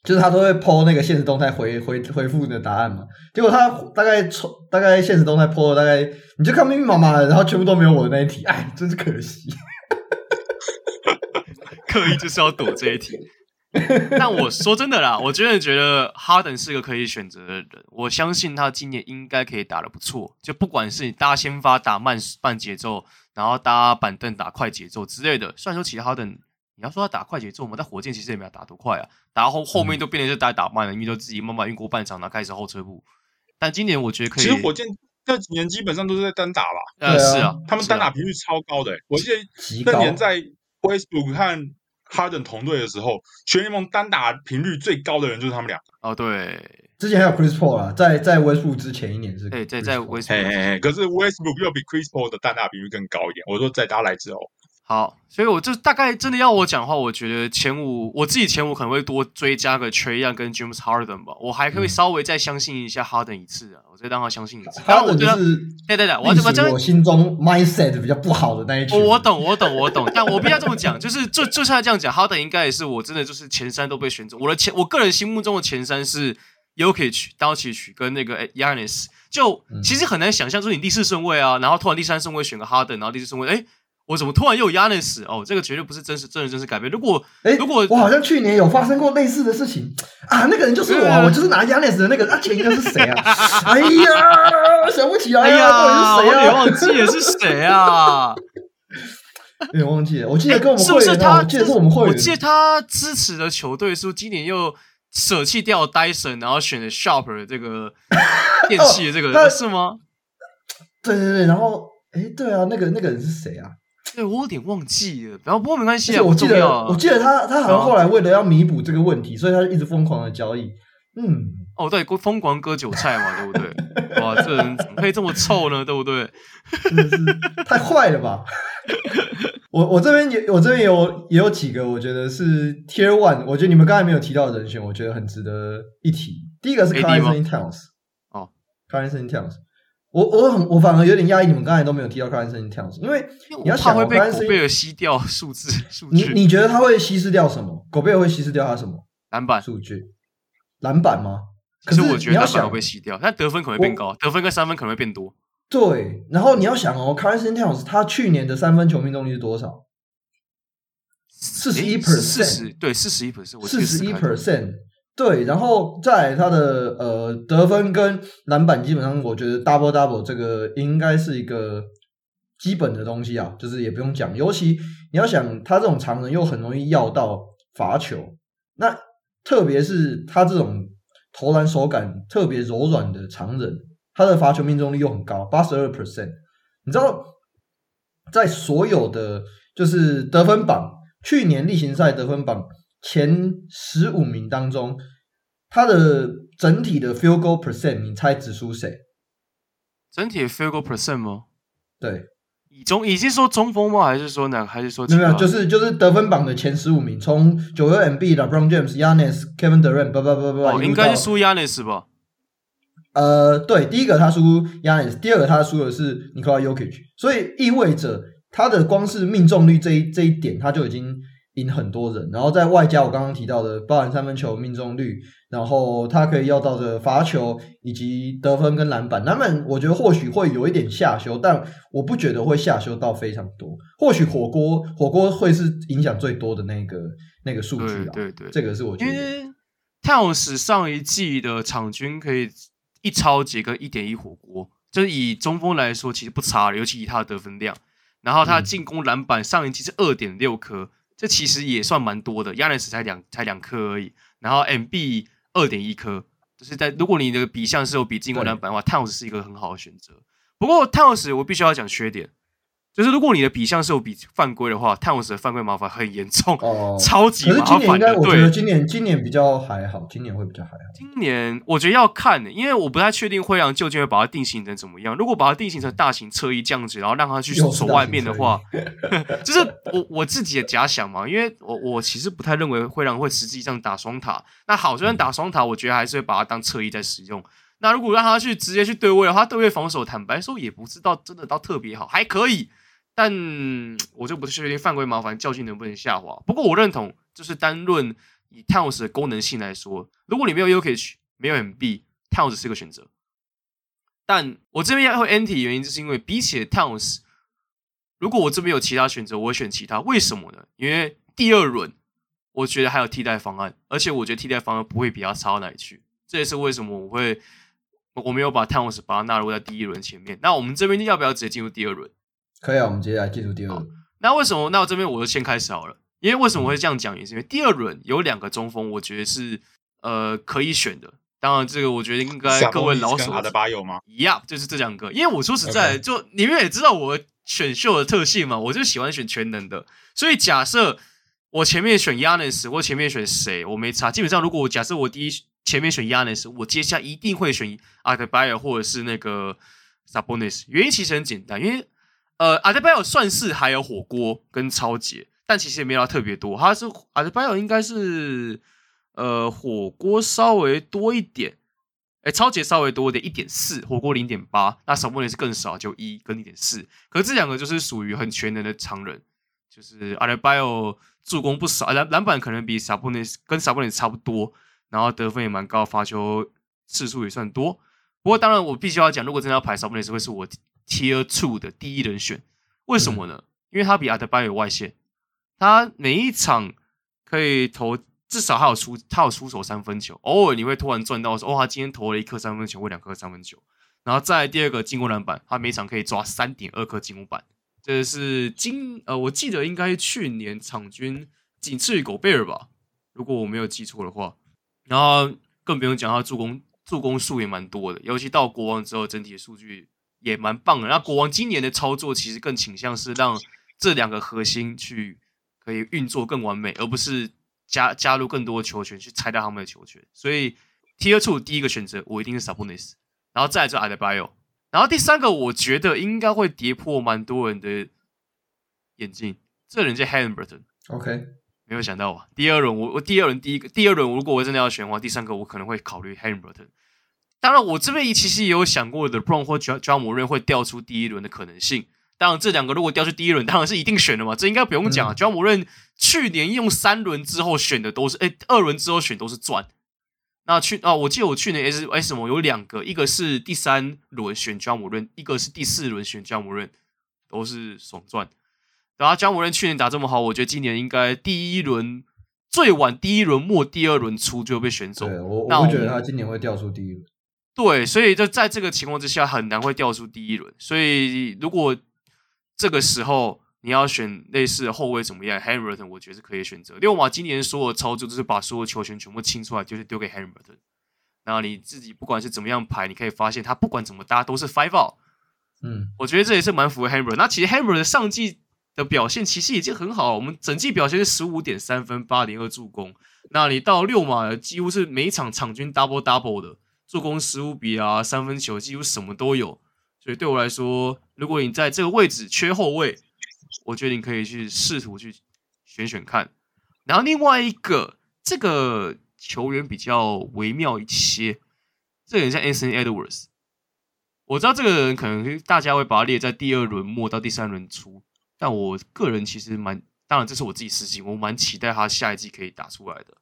就是他都会 po 那个现实动态回回回复你的答案嘛？结果他大概大概现实动态 po 了大概，你就看密密麻麻的，然后全部都没有我的那一题，哎，真是可惜。刻意就是要躲这一题。但我说真的啦，我真的觉得哈登是个可以选择的人。我相信他今年应该可以打得不错。就不管是你搭先发打慢慢节奏，然后搭板凳打快节奏之类的。虽然说其实哈登，你要说他打快节奏嘛，但火箭其实也没有打多快啊。打后后面都变成是打打慢了，因为都自己慢慢运过半场，然后开始后撤步。但今年我觉得可以。其实火箭这几年基本上都是在单打吧？呃，是啊，他们单打频率超高的、欸。我记得那年在 Westbrook 看。哈登同队的时候，全联盟单打频率最高的人就是他们俩。哦，对，之前还有 Chris Paul 啊，在在 Westbrook 之前一年是，对，在在 Westbrook，可是 Westbrook 又比 Chris Paul 的单打频率更高一点。我说在他来之后。好，所以我就大概真的要我讲话，我觉得前五我自己前五可能会多追加个 Trae Young 跟 James Harden 吧，我还可以稍微再相信一下 Harden 一次啊，我再让他相信一次。Harden 就是对对对，我怎么讲？我心中 mindset 比较不好的那一群。我懂，我懂，我懂。但我必须要这么讲，就是就就像他这样讲，Harden 应该也是我真的就是前三都被选中。我的前我个人心目中的前三是 Jokic、Doncic 跟那个 Giannis，就其实很难想象说你第四顺位啊，然后突然第三顺位选个 Harden，然后第四顺位哎。我怎么突然又有 Giannis 哦，这个绝对不是真实、真人真实改变。如果，哎，如果我好像去年有发生过类似的事情啊，那个人就是我，啊、我就是拿 Giannis 的那个，啊，前一个是谁啊？*laughs* 哎呀，想不起来呀，到底是谁啊？我忘记了是谁啊？有点忘记了，我记得跟我们会是不是他？我记得是我们会，我记得他支持的球队是今年又舍弃掉 Dyson，然后选了 Sharp 的这个电器的这个 *laughs* 是吗？对对对，然后哎，对啊，那个那个人是谁啊？对，我有点忘记了，然后不过没关系啊。我记得，啊、我记得他，他好像后来为了要弥补这个问题，所以他就一直疯狂的交易。嗯，哦，对，疯狂割韭菜嘛，对不对？哇，这人怎么可以这么臭呢？对不对？真的是太坏了吧！*laughs* 我我这边也我这边有也有几个，我觉得是 Tier One，我觉得你们刚才没有提到的人选，我觉得很值得一提。第一个是 Karl-Anthony Towns，哦，Karl-Anthony Towns，我我很我反而有点压抑，你们刚才都没有提到 Towns，因为你要想会被狗贝尔吸掉数字数据。你你觉得他会稀释掉什么？狗贝尔会稀释掉他什么？篮板数据？篮板吗？可是我觉得篮板会被吸掉，但得分可能会变高，得分跟三分可能会变多。对，然后你要想哦 Towns 他去年的三分球命中率是多少？四十一 percent，对，四十一 percent，四十一 percent，对，然后在他的呃得分跟篮板，基本上我觉得 double double 这个应该是一个基本的东西啊，就是也不用讲，尤其你要想他这种常人又很容易要到罚球，那特别是他这种投篮手感特别柔软的长人。他的罚球命中率又很高，八十二 percent。你知道，在所有的就是得分榜，去年例行赛得分榜前十五名当中，他的整体的 field goal percent，你猜只输谁？整体的 field goal percent 吗？对，以中已经说中锋吗？还是说哪？还是说没有？就是就是得分榜的前十五名，从九六 M B 的 LeBron James、Giannis、Kevin Durant，不不不不，哦，应该是输 Giannis 吧。呃，对，第一个他输 Giannis，第二个他输的是 Nikola Jokic，所以意味着他的光是命中率这一这一点，他就已经赢很多人。然后在外加我刚刚提到的包含三分球命中率，然后他可以要到的罚球以及得分跟篮板，篮板我觉得或许会有一点下修，但我不觉得会下修到非常多。或许火锅火锅会是影响最多的那个那个数据啊，对对对，这个是我觉得。因为 Towns 上一季的场均可以。一超级跟一点一火锅，就是以中锋来说，其实不差，尤其以他的得分量。然后他的进攻篮板上一季是二点六颗，这其实也算蛮多的。亚历斯才两才两颗而已，然后 MB 二点一颗，就是在如果你的比项是有比进攻篮板的话，Towns 是一个很好的选择。不过 Towns 我必须要讲缺点。就是如果你的比项是有比犯规的话，Towns 的犯规麻烦很严重，哦，超级麻烦。可是今年应该我觉得今年今年比较还好，今年会比较还好。今年我觉得要看，因为我不太确定灰狼究竟会把它定型成怎么样。如果把它定型成大型侧翼这样子，然后让他去守外面的话，就是我我自己的假想嘛。因为我我其实不太认为灰狼会实际上打双塔。那好，就算打双塔，我觉得还是会把它当侧翼在使用。那如果让他去直接去对位的话，对位防守坦白说也不知道真的到特别好，还可以。但我就不是确定犯规麻烦较劲能不能下滑。不过我认同，就是单论以 Towns 的功能性来说，如果你没有 Jokic 没有 MB，Towns 是个选择。但我这边要会 Anti 原因，就是因为比起 Towns，如果我这边有其他选择，我会选其他。为什么呢？因为第二轮我觉得还有替代方案，而且我觉得替代方案不会比他差到哪里去。这也是为什么我会我没有把 Towns 把它纳入在第一轮前面。那我们这边要不要直接进入第二轮？可以啊，我们接下来进入第二轮。那为什么？那我这边我就先开始好了。因为为什么会这样讲？也是因为第二轮有两个中锋，我觉得是呃可以选的。当然，这个我觉得应该各位老手阿德巴约吗？一样，就是这两个。因为我说实在，就你们也知道我选秀的特性嘛，我就喜欢选全能的。所以假设我前面选 Giannis 或前面选谁，我没差。基本上，如果我假设我第一前面选 Giannis，我接下来一定会选阿德巴尔或者是那个 Sabonis。原因其实很简单，因为呃，阿德巴约算是还有火锅跟超杰，但其实也没有特别多。他是阿德巴约应该是呃火锅稍微多一点，哎，超杰稍微多一点，一点四，火锅零点八。那少部分是更少，就一跟一点四。可是这两个就是属于很全能的常人，就是阿德巴约助攻不少，篮篮板可能比萨布内跟萨布内差不多，然后得分也蛮高，发球次数也算多。不过当然我必须要讲，如果真的要排萨布内斯，会是我。Tier Two 的第一人选，为什么呢？嗯、因为他比阿德巴约有外线，他每一场可以投至少还有出他有出手三分球，偶尔你会突然赚到说，哦，他今天投了一颗三分球或两颗三分球，然后再第二个进攻篮板，他每场可以抓三点二颗进攻板，这是今呃我记得应该去年场均仅次于狗贝尔吧，如果我没有记错的话，然后更不用讲他助攻助攻数也蛮多的，尤其到国王之后，整体的数据。也蛮棒的。那国王今年的操作其实更倾向是让这两个核心去可以运作更完美，而不是加加入更多的球权去拆掉他们的球权。所以 Tier Two 第一个选择我一定是 Sabonis，然后再来就 Adebayo，然后第三个我觉得应该会跌破蛮多人的眼镜，这人叫 Haliburton。OK，没有想到啊？第二轮我我第二轮第一个第二轮，如果我真的要选的话，第三个我可能会考虑 Haliburton。当然，我这边其实也有想过的，LeBron 或 Ja Morant 会掉出第一轮的可能性。当然，这两个如果掉出第一轮，当然是一定选的嘛，这应该不用讲啊。Ja Morant 去年用三轮之后选的都是，哎，二轮之后选都是赚。那去啊，我记得我去年 S S 什么有两个，一个是第三轮选 Ja Morant，一个是第四轮选 Ja Morant，都是爽赚。然后 Ja Morant 去年打这么好，我觉得今年应该第一轮最晚第一轮末第二轮出就被选走。对，我我不觉得他今年会掉出第一轮。对，所以就在这个情况之下，很难会掉出第一轮。所以如果这个时候你要选类似的后卫怎么样，Haliburton 我觉得是可以选择。六马今年所有操作就是把所有球权全部清出来，就是丢给 Haliburton。然后你自己不管是怎么样排，你可以发现他不管怎么搭都是 five out。嗯，我觉得这也是蛮符合 Haliburton。那其实 Haliburton 上季的表现其实已经很好了，我们整季表现是十五点三分、八点二助攻。那你到六马几乎是每一场场均 double double 的。助攻十五比啊，三分球几乎什么都有，所以对我来说，如果你在这个位置缺后卫，我觉得你可以去试图去选选看。然后另外一个这个球员比较微妙一些，这个人像 Anthony Edwards，我知道这个人可能大家会把他列在第二轮末到第三轮初，但我个人其实蛮，当然这是我自己私心，我蛮期待他下一季可以打出来的。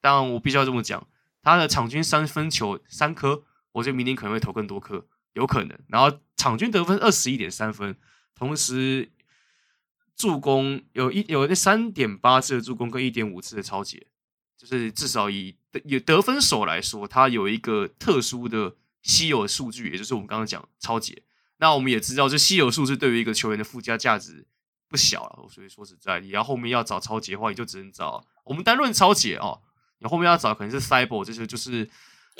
当然我必须要这么讲。他的场均三分球三颗，我觉得明年可能会投更多颗，有可能。然后场均得分二十一点三分，同时助攻有一有那三点八次的助攻跟一点五次的超截，就是至少以以得分手来说，他有一个特殊的稀有数据，也就是我们刚刚讲超截。那我们也知道，这稀有数字对于一个球员的附加价值不小了。所以说实在，你要后面要找抄截的话，你就只能找我们单论抄截哦。你后面要找可能是 Cyborg 这些就是，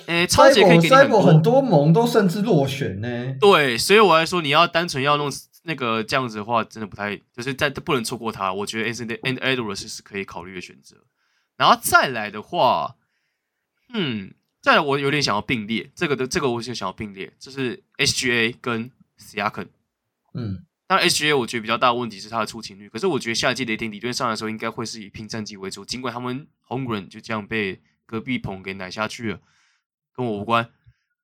诶，超级可以给你很多很多盟都甚至落选呢。对，所以我来说，你要单纯要弄那个这样子的话，真的不太，就是在不能错过他。我觉得 Anthony Edwards 是可以考虑的选择。然后再来的话，嗯，再来我有点想要并列这个的，这个我就想要并列，就是 SGA 跟 Siakam，嗯。当然，SGA 我觉得比较大的问题是他的出勤率。可是我觉得下一季雷霆理论上来说应该会是以拼战绩为主。尽管他们 Holmgren 就这样被隔壁棚给奶下去了，跟我无关。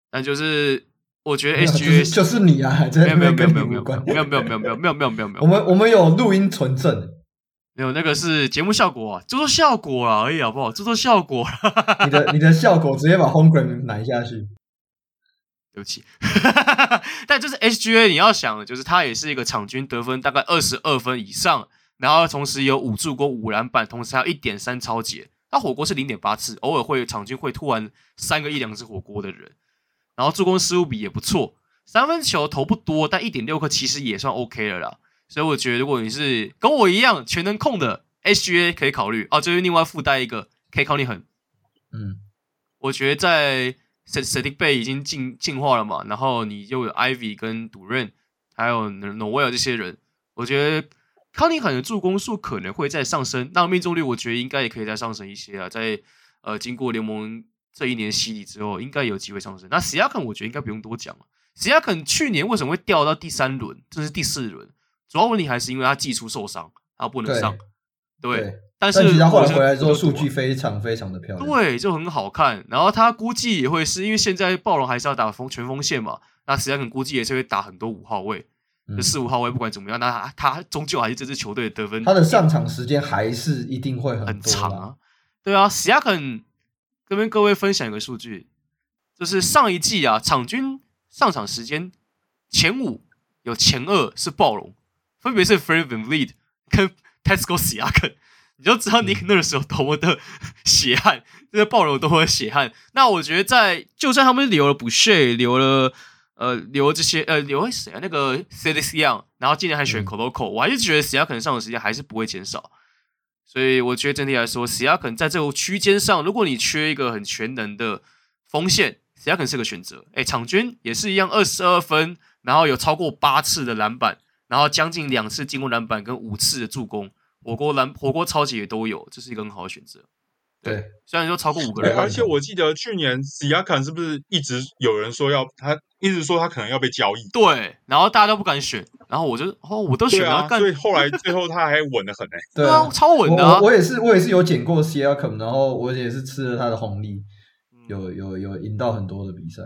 但就是我觉得 SGA 就是你啊，没有没有没有没有没有没有没有没有没有没有没有没有没有没有。我们我们有录音存证，没有那个是节目效果啊，就做效果啊而已好不好？就做效果。你的你的效果直接把 Holmgren 奶下去。对不起，*laughs* 但就是 SGA，你要想的就是他也是一个场均得分大概二十二分以上，然后同时有五助攻、五篮板，同时还有一点三抄截。他火锅是零点八次，偶尔会场均会突然三个一两只火锅的人，然后助攻失误比也不错，三分球投不多，但一点六颗其实也算 OK 了啦。所以我觉得如果你是跟我一样全能控的 SGA 可以考虑哦，就是另外附带一个可以靠你很，嗯，我觉得在。Saddiq Bey 已经进进化了嘛，然后你又有 Ivy 跟 Duren，还有 Noel 这些人，我觉得康宁肯的助攻数可能会再上升，那命中率我觉得应该也可以再上升一些啊，在呃经过联盟这一年洗礼之后，应该有机会上升。那 Siakam 我觉得应该不用多讲了，Siakam 去年为什么会掉到第三轮，这是第四轮，主要问题还是因为他技术受伤，他不能上，对。对对但是他后来回来之后，数据非常非常的漂亮，对，就很好看。然后他估计也会是因为现在暴龙还是要打锋全锋线嘛，那实际上估计也是会打很多五号位，嗯、四五号位不管怎么样，那他他终究还是这支球队的得分。他的上场时间还是一定会很，很长啊。对啊，Siakam 跟各位分享一个数据，就是上一季啊，场均上场时间前五有前二是暴龙，分别是 Fred VanVleet 跟 Pascal Siakam。你就知道 Nick Nurse 有多么的血汗，这个暴龙多么的血汗。那我觉得在，就算他们留了 Boucher，留了呃，留这些呃，留谁啊？那个 Thaddeus Young，然后今年还选 Coloco，、嗯、我还是觉得 Siakam 可能上场时间还是不会减少。所以我觉得整体来说，Siakam 可能在这个区间上，如果你缺一个很全能的锋线，Siakam 是个选择。哎，场均也是一样，二十二分，然后有超过八次的篮板，然后将近两次进攻篮板跟五次的助攻。火锅蓝火锅超级也都有，这是一个很好的选择。对，虽然说超过五个人，而且我记得去年 Siakam 是不是一直有人说要他一直说他可能要被交易，对，然后大家都不敢选，然后我就哦，我都选了，啊、所以后来最后他还稳得很呢、欸，对啊，超稳的、啊我。我也是，我也是有捡过 Siakam，然后我也是吃了他的红利，有有有赢到很多的比赛，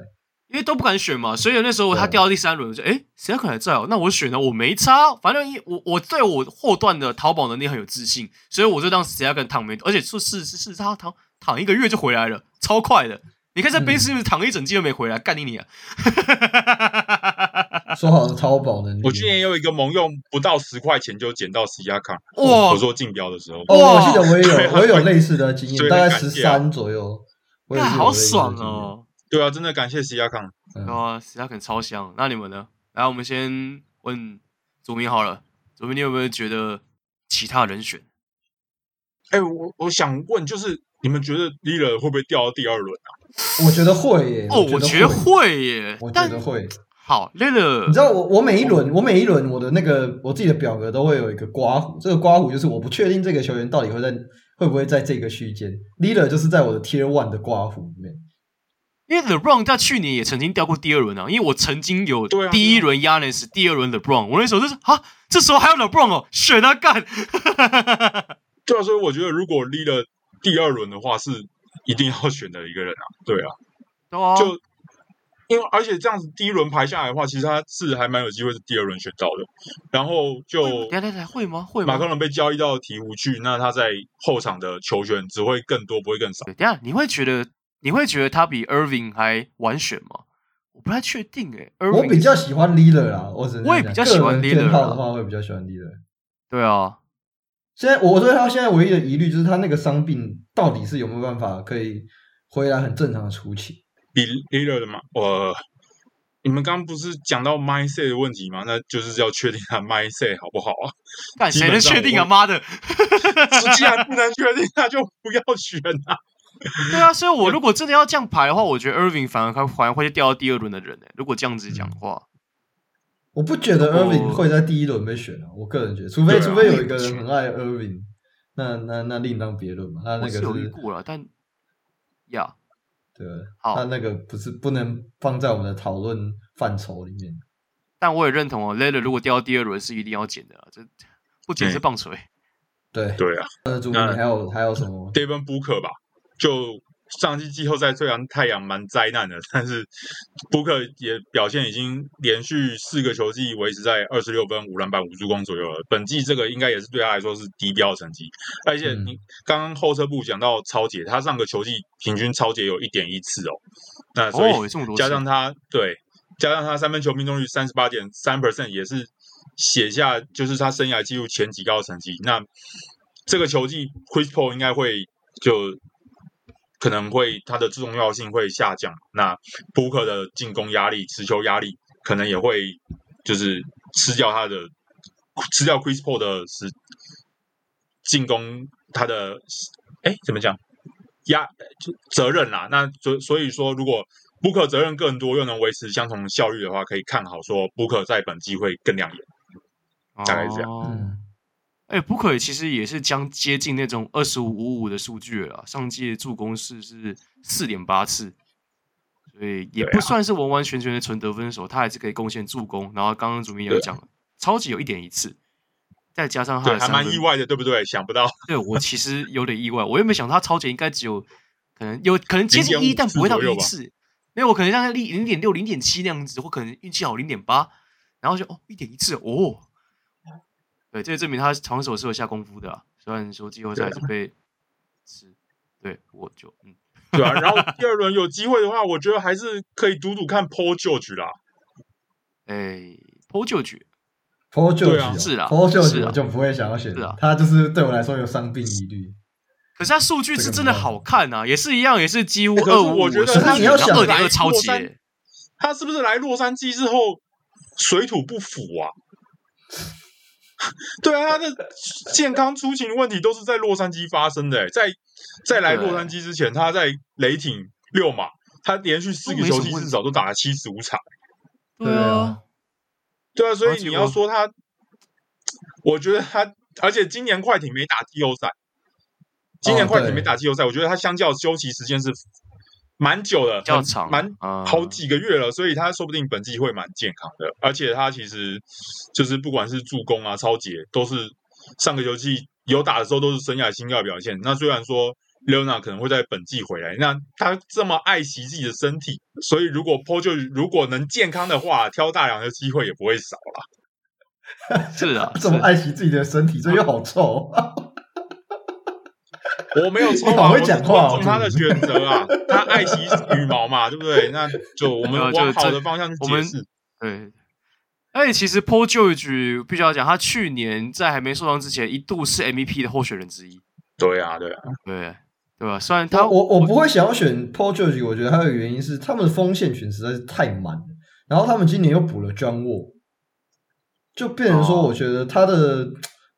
因为都不敢选嘛，所以那时候他掉到第三轮，我就哎，Siakam 还在哦，那我选了，我没差，反正我我对我后段的淘宝能力很有自信，所以我就让 Siakam 躺没，而且说是是是他躺躺一个月就回来了，超快的。你看在贝斯是不是躺了一整季都没回来？干、嗯、你你啊！说好的淘宝呢？我去年有一个盟用，不到十块钱就捡到十加卡。哇！我说竞标的时候，哦，我记得我也有，我也有类似的经验，大概十三左右。那好爽哦！对啊，真的感谢西亚康。对。啊，十加卡超香。那你们呢？来，我们先问祖明好了。祖明，你有没有觉得其他人选？哎、欸，我我想问，就是你们觉得 Lillard 会不会掉到第二轮啊？我觉得会耶，哦，我觉得会耶，我觉得会。好，Lillard，你知道我我每一轮我每一轮我的那个我自己的表格都会有一个刮胡，这个刮胡就是我不确定这个球员到底会在会不会在这个区间，Lillard 就是在我的 Tier One 的刮胡里面。因为 LeBron 在去年也曾经掉过第二轮啊，因为我曾经有第一轮 Giannis，第二轮 LeBron，我那时候就是啊，这时候还有 LeBron 哦，选他干。*laughs* 对啊，所以我觉得如果 Lillard 第二轮的话是。一定要选的一个人啊，对啊，啊就因为而且这样子第一轮排下来的话，其实他是还蛮有机会是第二轮选到的。然后就来来来，会吗？会吗？马克龙被交易到鹈鹕去，那他在后场的球权只会更多，不会更少。等下你会觉得你会觉得他比 Irving 还晚选吗？我不太确定诶、欸。我比较喜欢 Lillard 啦，我只能我也比较喜欢 Lillard 的话，我也比较喜欢 Lillard。对啊。现在我对他现在唯一的疑虑就是他那个伤病到底是有没有办法可以回来很正常的出勤？比 Lillard 的吗？我你们刚刚不是讲到 My Say 的问题吗？那就是要确定他 My Say 好不好啊？但谁能确定啊？妈的！*laughs* 既然不能确定，那就不要选啊！*laughs* 对啊，所以我如果真的要这样排的话，我觉得 Irving 反而他反而会掉到第二轮的人呢。如果这样子讲的话。我不觉得 Irving 会在第一轮被选啊，我个人觉得，除非、啊、除非有一个人很爱 Irving，那那那另当别论嘛。他那个是，是有遇过了，但呀，对，他那个不是不能放在我们的讨论范畴里面。但我也认同哦，Lillard 如果掉到第二轮是一定要捡的，这不捡是棒槌。对对啊，那还有还有什么？Devin Booker 吧，就。上季季后赛虽然太阳蛮灾难的，但是布克也表现已经连续四个球季维持在二十六分、五篮板、五助攻左右了。本季这个应该也是对他来说是低标的成绩。而且你刚刚后撤步讲到超解，他上个球季平均超解有一点一次哦。那所以加上他对，加上他三分球命中率三十八点三 percent，也是写下就是他生涯纪录前几高的成绩。那这个球季 Chris Paul 应该会就。可能会它的重要性会下降，那布克的进攻压力、持球压力可能也会就是吃掉他的吃掉 Chris Paul 的是进攻他的哎怎么讲压就责任啦。那所所以说，如果布克责任更多又能维持相同效率的话，可以看好说布克在本季会更亮眼，大概是这样。哦哎，布克其实也是将接近那种二十五五五的数据了。上届助攻是是四点八次，所以也不算是完完全全的纯得分手，他还是可以贡献助攻。然后刚刚主编也有讲，超级有一点一次，再加上他的还蛮意外的，对不对？想不到，对我其实有点意外，我原本想他超级应该只有可能有可能接近一，但不会到一次。没有，我可能让他零零点六、零点七那样子，或可能运气好零点八，然后就哦一点一次哦。对，这也证明他防守是有下功夫的啊。虽然说季后赛是被吃，对，我就嗯，对啊。然后第二轮有机会的话，我觉得还是可以赌赌看 Paul George 啦。哎，Paul George，Paul George 是啦，Paul George 我就不会想要选了。他就是对我来说有伤病疑虑。可是他数据是真的好看啊，也是一样，也是几乎二五五。我觉得他你要想二点二超级，他是不是来洛杉矶之后水土不服啊？*laughs* 对啊，他的健康出勤问题都是在洛杉矶发生的。在在来洛杉矶之前，他在雷霆六马，他连续四个球季至少都打了七十五场。对啊，对啊，所以你要说他，我觉得他，而且今年快艇没打季后赛，今年快艇没打季后赛，我觉得他相较休息时间是蛮久了，较长，蛮好几个月了，所以他说不定本季会蛮健康的。而且他其实就是不管是助攻啊、抄截，都是上个球季有打的时候都是生涯新高表现。那虽然说 Leonard 可能会在本季回来，那他这么爱惜自己的身体，所以如果 Paul George 如果能健康的话，挑大梁的机会也不会少了。是啊，*laughs* 这么爱惜自己的身体，这又好臭。我没有错啊，我会讲话，尊重他的选择啊，他爱惜羽毛嘛，对不对？那就我们往好的方向去解释。对，而且其实 Paul George 必须要讲，他去年在还没受伤之前，一度是 MVP 的候选人之一。对啊，对啊，对对吧？虽然他我我不会想要选 Paul George，我觉得他的原因是他们的锋线群实在是太满了，然后他们今年又补了 John Wall，就变成说，我觉得他的。哦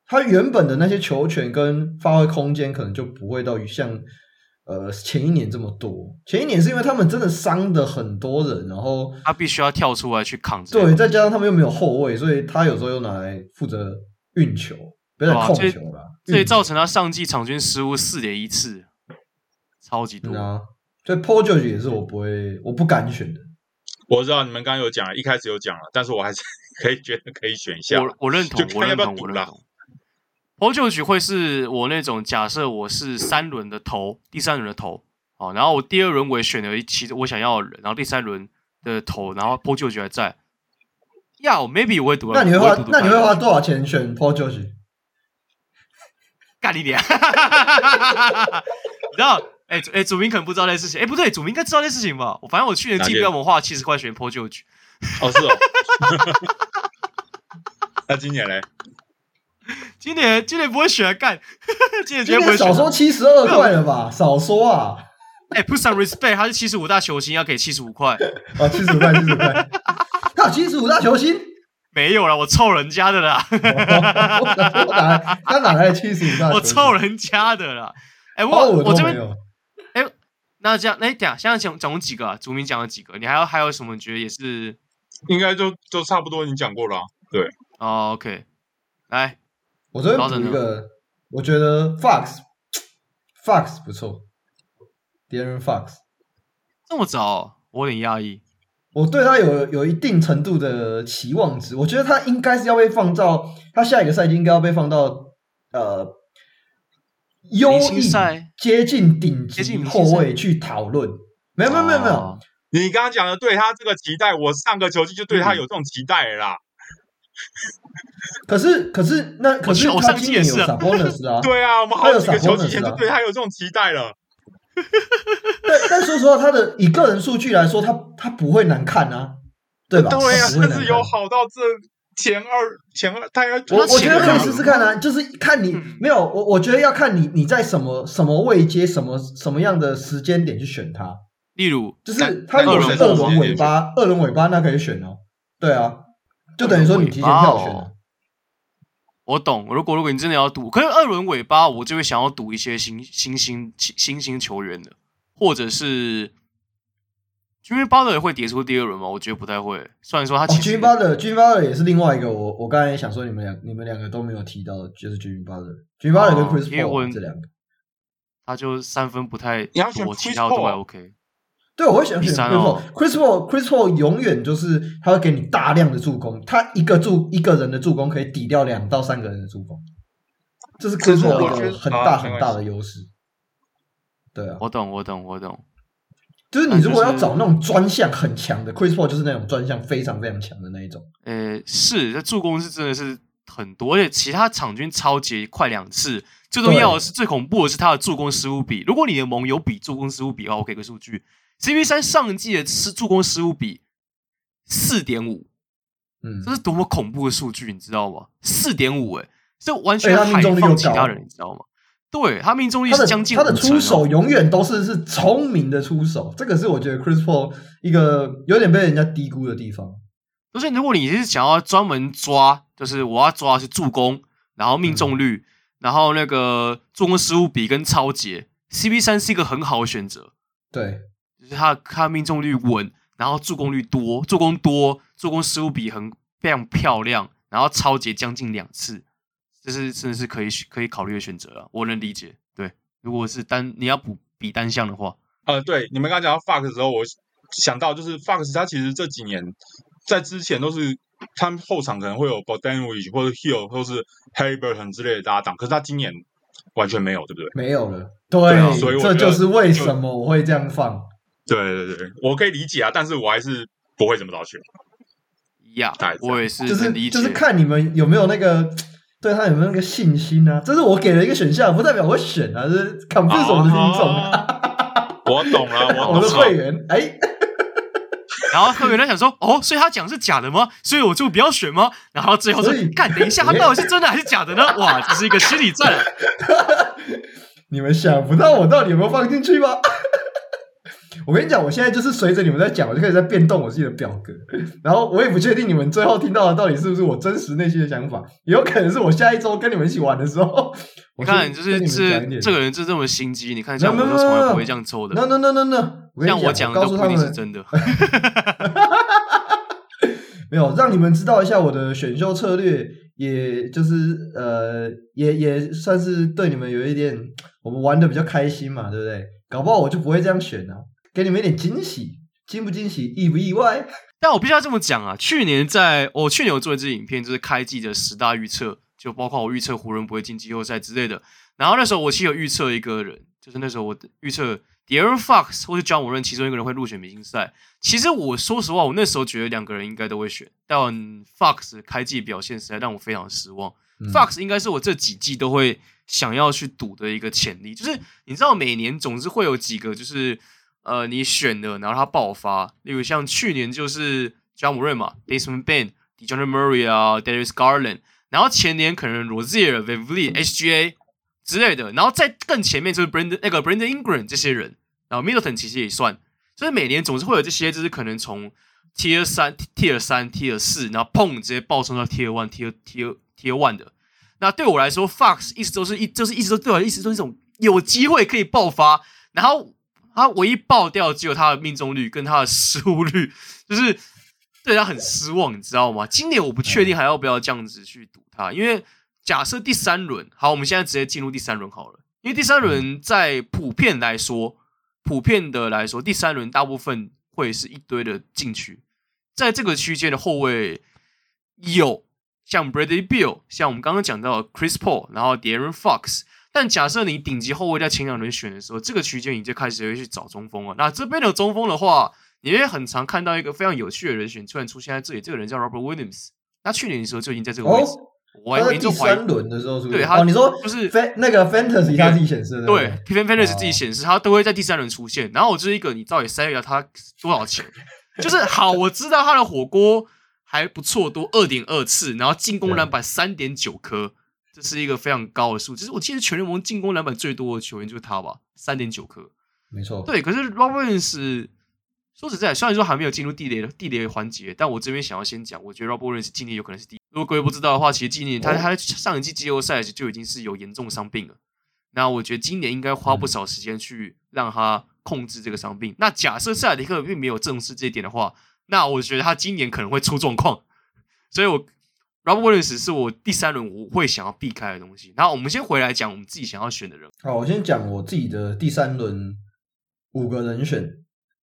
他原本的那些球权跟发挥空间可能就不会到像呃前一年这么多。前一年是因为他们真的伤的很多人，然后他必须要跳出来去扛。对，再加上他们又没有后卫，所以他有时候又拿来负责运球，不要控球了。这也造成他上季场均失误四点一次，超级多。嗯、啊，所以 Paul George 也是我不会，我不敢选的。我知道你们刚刚有讲，一开始有讲了，但是我还是 *laughs* 可以觉得可以选一下。我我认同，我认同，我认同。Paul George 会是我那种假设，我是三轮的头，第三轮的头，好，然后我第二轮我也选了一其实我想要的人，然后第三轮的头，然后 Paul George 还在，要、yeah, maybe 我会赌，那你会花那你会花多少钱选 Paul George？干你点，*laughs* 你知道？哎、欸、哎，祖、欸、明可能不知道那事情，哎、欸、不对，祖明应该知道那事情吧？反正我去年竞标我花七十块选 Paul George，哦是哦，*laughs* 那今年嘞？*laughs* 今年今年不会选干，*laughs* 今年绝对不会选。少说七十二块了吧？少说啊！哎、欸、，put some respect，他是七十五大球星，要给七十五块。啊，*laughs* 七十五块，七十五块。他有七十五大球星？没有啦，我凑人家的啦。我哪来？他哪来七十五大？我凑人家的啦。哎、欸，我、哦、我，我这边，哎、欸，那这样，哎、欸、等下现在讲讲几个啊？祖明讲了几个？你还有还有什么？觉得也是？应该就就差不多，你讲过了、啊。对。哦，OK，来。我这边补一个，我觉得 Fox，Fox 不错，De'Aaron Fox 这么早，我有点讶异。我对他有有一定程度的期望值，我觉得他应该是要被放到他下一个赛季应该要被放到呃优异接近顶级后卫去讨论。没有没有没有没有，你刚刚讲的对他这个期待，我上个球季就对他有这种期待了啦。*laughs* 可是，可是那可是他今年有 Sabonis 啊，*laughs* 对啊，我们好几个球季前就对他有这种期待了。*laughs* 但但说实话，他的以个人数据来说，他他不会难看啊，对吧？对啊，甚至有好到这前二前二，他要我我觉得可以试试看啊，就是看你、嗯、没有我，我觉得要看你你在什么什么位阶，什么什么样的时间点去选他。例如，就是他有二轮尾巴，二轮尾巴那可以选哦。对啊，就等于说你提前票选。我懂，如果如果你真的要赌，可是二轮尾巴，我就会想要赌一些新新星新星球员的，或者是因为巴勒会跌出第二轮吗？我觉得不太会。虽然说他其实，军巴勒军巴勒也是另外一个，我我刚才也想说，你们两你们两个都没有提到的，就是军巴勒，军巴勒跟 Chris Paul 这两个，他就三分不太多，其他都还 OK。对，我会选 Chris Paul，Chris Paul，Chris Paul 永远就是他会给你大量的助攻，他一个助一个人的助攻可以抵掉两到三个人的助攻，这是 Chris Paul 一个很大很大的优势。对啊，我懂，我懂，我懂。就是你如果要找那种专项很强的 Chris Paul，就是那种专项非常非常强的那一种。呃，是，这助攻是真的是很多，而且其他场均超级快两次。最重要的是，最恐怖的是他的助攻失误比。如果你的盟友比助攻失误比的话，我给个数据。CP3 上季的失助攻失误比四点五，嗯，这是多么恐怖的数据，你知道吗？四点五，哎，这完全海放其他人，你知道吗？对，他命中率是将近、哦、他的出手永远都是是聪明的出手，这个是我觉得 Chris Paul 一个有点被人家低估的地方。就是如果你是想要专门抓，就是我要抓的是助攻，然后命中率，嗯、然后那个助攻失误比跟超节，CP 三是一个很好的选择。对。就是他，他命中率稳，然后助攻率多，助攻多，助攻失误比很非常漂亮，然后抄截将近两次，这是真的是可以可以考虑的选择了。我能理解，对，如果是单你要补比单项的话，呃，对，你们刚刚讲到 Fox 的时候，我想到就是 Fox，他其实这几年在之前都是他们后场可能会有 Bogdanovic 或者 Hill 或是 Haliburton 之类的搭档，可是他今年完全没有，对不对？没有了，对，对啊，所以这就是为什么我会这样放。对对对，我可以理解啊，但是我还是不会这么早选。呀，yeah, 我也是，就是就是看你们有没有那个对他有没有那个信心呢、啊？这是我给了一个选项，不代表我选啊，这是 confuse 我的听众。我懂了，我懂了我的会员哎。然后会员在想说，哦，所以他讲是假的吗？所以我就不要选吗？然后最后说，看，等一下，他到底是真的还是假的呢？哇，这是一个心理战。你们想不到我到底有没有放进去吗？我跟你讲，我现在就是随着你们在讲，我就开始在变动我自己的表格，然后我也不确定你们最后听到的到底是不是我真实内心的想法，也有可能是我下一周跟你们一起玩的时候，我看就是是这个人就这么心机，你看像我都从来不会这样抽的，no no no no no，像我讲的都不一定是真的 *laughs* *laughs* 没有让你们知道一下我的选秀策略，也就是呃，也也算是对你们有一点我们玩的比较开心嘛，对不对？搞不好我就不会这样选呢、啊。给你们一点惊喜，惊不惊喜，意不意外？*laughs* 但我必须要这么讲啊！去年在我、哦、去年有做一支影片，就是开季的十大预测，就包括我预测湖人不会进季后赛之类的。然后那时候我其实有预测一个人，就是那时候我预测 De'Aaron Fox 或者 Ja Morant 其中一个人会入选明星赛。其实我说实话，我那时候觉得两个人应该都会选，但 Fox 开季表现实在让我非常失望。嗯、Fox 应该是我这几季都会想要去赌的一个潜力，就是你知道每年总是会有几个就是。呃，你选的，然后他爆发，例如像去年就是 Ja Morant 嘛，Desmond Bane、DeJounte Murray 啊，Darius Garland，然后前年可能 Rozier、VanVleet、SGA 之类的，然后在更前面就是 Brandon 那个 Brandon Ingram 这些人，然后 Middleton 其实也算，所以每年总是会有这些，就是可能从 Tier 三、Tier 三、Tier 四，然后砰直接爆冲到 Tier one、Tier Tier Tier one 的。那对我来说，Fox 一直都是一就是一直都对我一直都是一种有机会可以爆发，然后。他唯一爆掉只有他的命中率跟他的失误率，就是对他很失望，你知道吗？今年我不确定还要不要这样子去赌他，因为假设第三轮，好，我们现在直接进入第三轮好了。因为第三轮在普遍来说，普遍的来说，第三轮大部分会是一堆的禁区，在这个区间的后卫有像 Bradley Bill，像我们刚刚讲到的 Chris Paul，然后 De'Aaron Fox。但假设你顶级后卫在前两轮选的时候，这个区间你就开始会去找中锋了。那这边的中锋的话，你会很常看到一个非常有趣的人选突然出现在这里。这个人叫 Robert Williams。他去年的时候就已经在这个位置。哦、我还第三轮的时候是不是？对，他、哦、你说就是那个 Fantasy 他自己显示的。对，Fantasy 自己显示，他都会在第三轮出现。然后我就是一个，你到底塞一下他多少钱？*laughs* 就是好，我知道他的火锅还不错，多二点二次，然后进攻篮板三点九颗。这是一个非常高的数，其实我记得全联盟进攻篮板最多的球员就是他吧，三点九颗，没错。对，可是 Roberts 说实在，虽然说还没有进入地雷的地雷环节，但我这边想要先讲，我觉得 Roberts 今年有可能是第一。如果各位不知道的话，其实今年他他上一季季后赛就已经是有严重伤病了。那我觉得今年应该花不少时间去让他控制这个伤病。嗯、那假设塞尔迪克并没有正视这一点的话，那我觉得他今年可能会出状况。所以我。Robert Williams 是我第三轮我会想要避开的东西。然后我们先回来讲我们自己想要选的人。好，我先讲我自己的第三轮五个人选。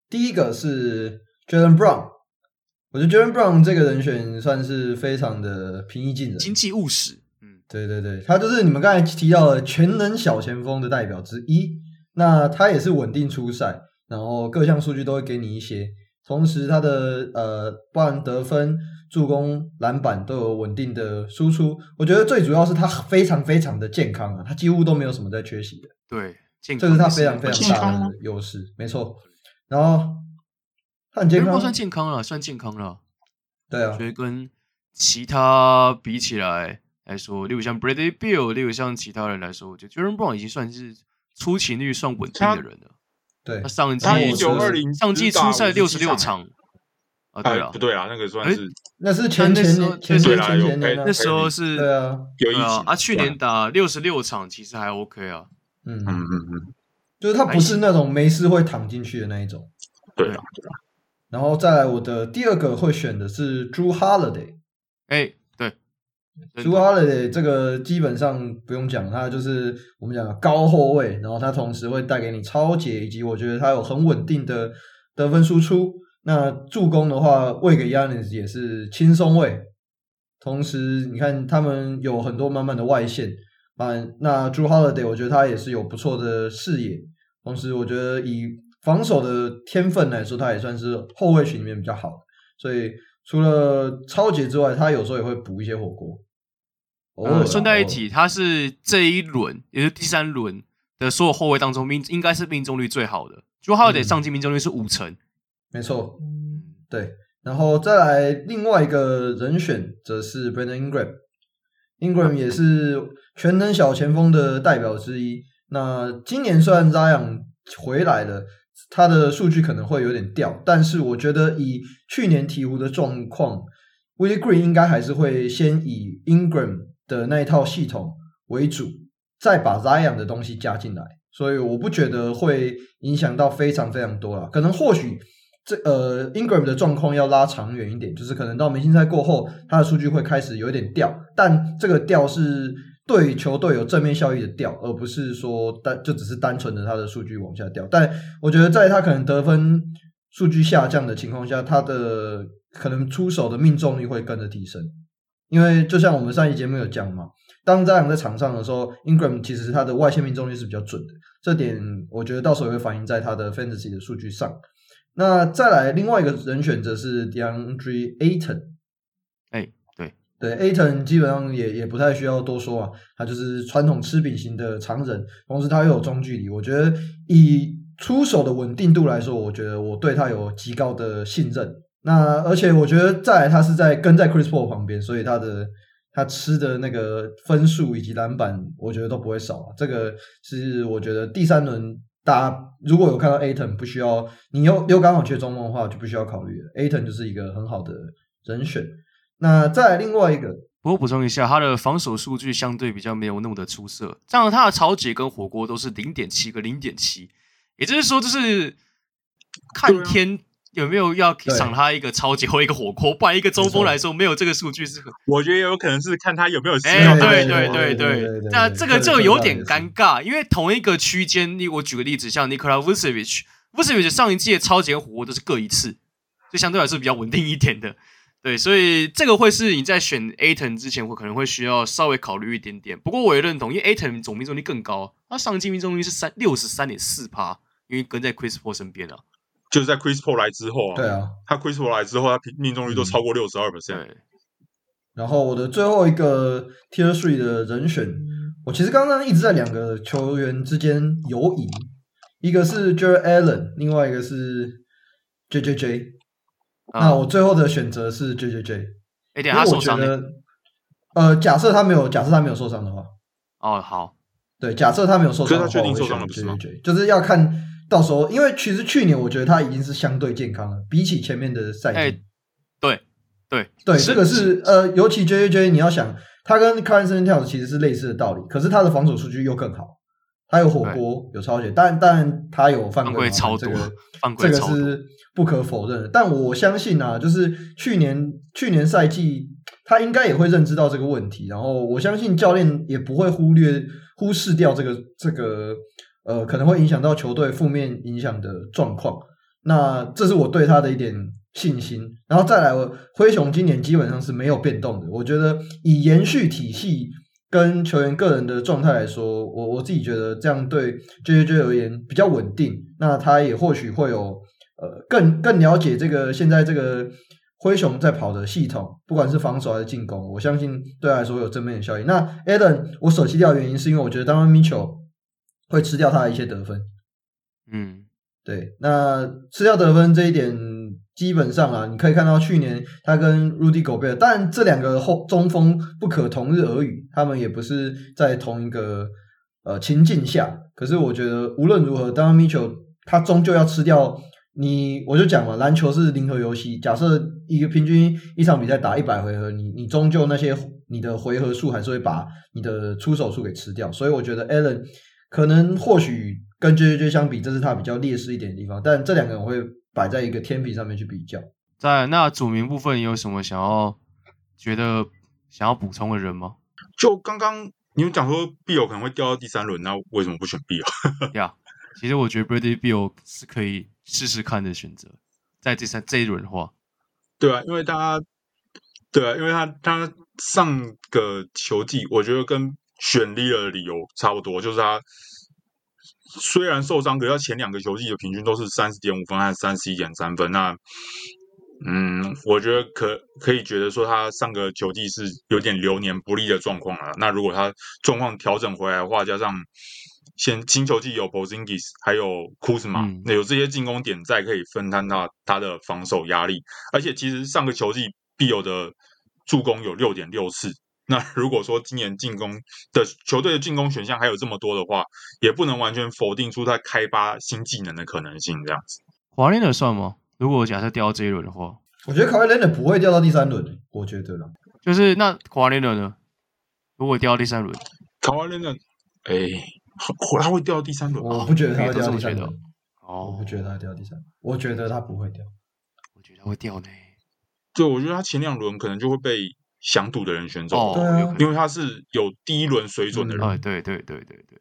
第一个是 Jaylen Brown，我觉得 Jaylen Brown 这个人选算是非常的平易近人、经济务实。嗯，对对对，他就是你们刚才提到的全能小前锋的代表之一。那他也是稳定出赛，然后各项数据都会给你一些。同时，他的呃，不管得分。助攻、篮板都有稳定的输出，我觉得最主要是他非常非常的健康啊，他几乎都没有什么在缺席的。对，这是他非常非常大的优势，没错。然后他很健康，算健康了，算健康了。对啊，所以跟其他比起来来说，例如像 Bradley Bill，例如像其他人来说，我觉得 Jaylen Brown 已经算是出勤率算稳定的人了。对，他上季一九二零，上季出赛六十六场。啊，对啊，不对啊，那个算是那是前前年前前前年那时候是，对啊，有一集啊，去年打六十六场，其实还 OK 啊，嗯。嗯嗯嗯，就是他不是那种没事会躺进去的那一种，对啊对啊，然后再来我的第二个会选的是 Jrue Holiday，哎，对，Jrue Holiday 这个基本上不用讲，他就是我们讲的高后卫，然后他同时会带给你超解，以及我觉得他有很稳定的得分输出。那助攻的话，喂给 Giannis 也是轻松喂。同时，你看他们有很多满满的外线，满那 Jrue Holiday 我觉得他也是有不错的视野。同时，我觉得以防守的天分来说，他也算是后卫群里面比较好。所以除了超杰之外，他有时候也会补一些火锅。呃，顺带一提，他是这一轮也是第三轮的所有后卫当中命应该是命中率最好的，就他的上进命中率是五成，没错，对，然后再来另外一个人选则是 Brandon Ingram，Ingram 也是全能小前锋的代表之一。那今年虽然 Zion 回来了，他的数据可能会有点掉，但是我觉得以去年鹈鹕的状况，Willie Green 应该还是会先以 Ingram。的那一套系统为主，再把 Zion 的东西加进来，所以我不觉得会影响到非常非常多啦。可能或许这呃 Ingram 的状况要拉长远一点，就是可能到明星赛过后，他的数据会开始有点掉，但这个掉是对球队有正面效益的掉，而不是说单就只是单纯的他的数据往下掉。但我觉得在他可能得分数据下降的情况下，他的可能出手的命中率会跟着提升。因为就像我们上一节目有讲嘛，当这样在场上的时候，Ingram 其实他的外线命中率是比较准的，这点我觉得到时候也会反映在他的 Fantasy 的数据上。那再来另外一个人选则是 DeAndre Ayton，哎，对对，Ayton 基本上也也不太需要多说啊，他就是传统吃饼型的常人，同时他又有中距离，我觉得以出手的稳定度来说，我觉得我对他有极高的信任。那而且我觉得再来他是在跟在 Chris Paul 旁边，所以他的他吃的那个分数以及篮板，我觉得都不会少啊。这个是我觉得第三轮大家如果有看到 Ayton，不需要你又又刚好缺中锋的话，就不需要考虑了。Ayton 就是一个很好的人选。那再来另外一个，不过补充一下，他的防守数据相对比较没有那么的出色，这样他的抄截跟火锅都是零点七个零点七，也就是说就是看天。有没有要赏他一个超级或一个火锅？不然一个中锋来说，没有这个数据是很。我觉得有可能是看他有没有。哎，对对对对，那这个就有点尴尬，因为同一个区间，你我举个例子，像 Nikola Vucevic，Vucevic 上一季的超级火锅都是各一次，就相对来说比较稳定一点的。对，所以这个会是你在选 Ayton 之前，会可能会需要稍微考虑一点点。不过我也认同，因为 Ayton 总命中率更高，他上季命中率是三六十三点四趴，因为跟在 Chris Paul 身边啊。就是在 Chris Paul 来之后啊，对啊，他 Chris Paul 来之后，他命中率都超过六十二 percent。然后我的最后一个 Tier Three 的人选，我其实刚刚一直在两个球员之间游移，一个是 Jarrett Allen，另外一个是 JJJ。那我最后的选择是 JJJ，因为我觉得，呃，假设他没有，假设他没有受伤的话，哦，好，对，假设他没有受伤的话，他确定受伤了不是吗？JJJ，就是要看。到时候，因为其实去年我觉得他已经是相对健康了，比起前面的赛季。欸、对对对，这个是呃，尤其 J J J，你要想他跟 Karl-Anthony Towns 其实是类似的道理，可是他的防守数据又更好，他有火锅，有抄截，但但他有犯规超多，这个犯规这个是不可否认的。但我相信啊，就是去年去年赛季他应该也会认知到这个问题，然后我相信教练也不会忽略忽视掉这个这个。呃，可能会影响到球队负面影响的状况，那这是我对他的一点信心。然后再来，灰熊今年基本上是没有变动的。我觉得以延续体系跟球员个人的状态来说，我我自己觉得这样对 JJJ 而言比较稳定。那他也或许会有呃更更了解这个现在这个灰熊在跑的系统，不管是防守还是进攻，我相信对他来说有正面的效应。那 Allen 我舍弃掉的原因是因为我觉得当 Mitchell 会吃掉他的一些得分，嗯，对，那吃掉得分这一点，基本上啊，你可以看到去年他跟 Rudy Gobert，但这两个后中锋不可同日而语，他们也不是在同一个呃情境下。可是我觉得无论如何，Donovan Mitchell 他终究要吃掉你。我就讲嘛，篮球是零和游戏，假设一个平均一场比赛打一百回合，你你终究那些你的回合数还是会把你的出手数给吃掉。所以我觉得 Allen。可能或许跟 JJJ 相比，这是他比较劣势一点的地方。但这两个人我会摆在一个天平上面去比较。在那组名部分，你有什么想要觉得想要补充的人吗？就刚刚你们讲说 Beal 可能会掉到第三轮，那为什么不选 Beal？呀，*laughs* yeah, 其实我觉得 Bradley Beal 是可以试试看的选择，在第三这一轮的话，对啊，因为他，对啊，因为他他上个球季我觉得跟选 Lillard 的理由差不多，就是他虽然受伤，可是他前两个球季的平均都是三十点五分和三十一点三分，那。嗯，我觉得可可以觉得说他上个球季是有点流年不利的状况了。那如果他状况调整回来的话，加上先新球季有 Porzingis 还有 Kuzma，那有这些进攻点在，可以分摊到他的防守压力。而且其实上个球季 Beal 的助攻有六点六次。那 *laughs* 如果说今年进攻的球队的进攻选项还有这么多的话，也不能完全否定出他开发新技能的可能性。这样子，华联的算吗？如果假设掉到这一轮的话，我觉得 Kawhi Leonard 不会掉到第三轮，我觉得啦。就是那 Kawhi Leonard 呢？如果掉到第三轮，Kawhi Leonard 哎，他会掉到第三轮？我不觉得他会掉到第三轮。哦，我不觉得他会掉到第三轮。我觉得他不会掉。我觉得他会掉呢。对，我觉得他前两轮可能就会被想赌的人选走。哦，因为他是有第一轮水准的人。哎，对对对对对。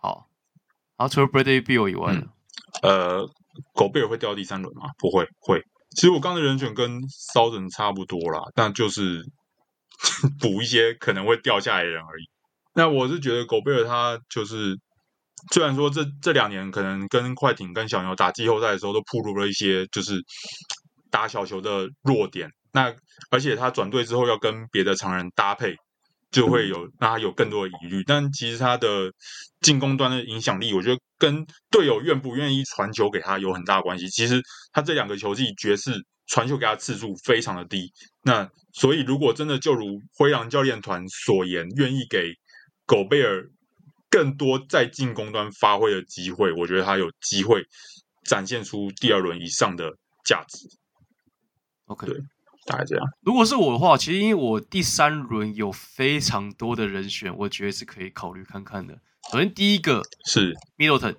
好，然后除了 Bradley Bill 以外呢？呃。狗贝尔会掉第三轮吗？不会，会。其实我刚的人选跟骚人差不多啦，但就是 *laughs* 补一些可能会掉下来的人而已。那我是觉得狗贝尔他就是，虽然说这这两年可能跟快艇跟小牛打季后赛的时候都暴露了一些就是打小球的弱点，那而且他转队之后要跟别的常人搭配。就会有让他有更多的疑虑，但其实他的进攻端的影响力，我觉得跟队友愿不愿意传球给他有很大关系。其实他这两个球季爵士传球给他次数非常的低，那所以如果真的就如灰狼教练团所言，愿意给狗贝尔更多在进攻端发挥的机会，我觉得他有机会展现出第二轮以上的价值。OK。对。大概这样。如果是我的话，其实因为我第三轮有非常多的人选，我觉得是可以考虑看看的。首先第一个是 Middleton，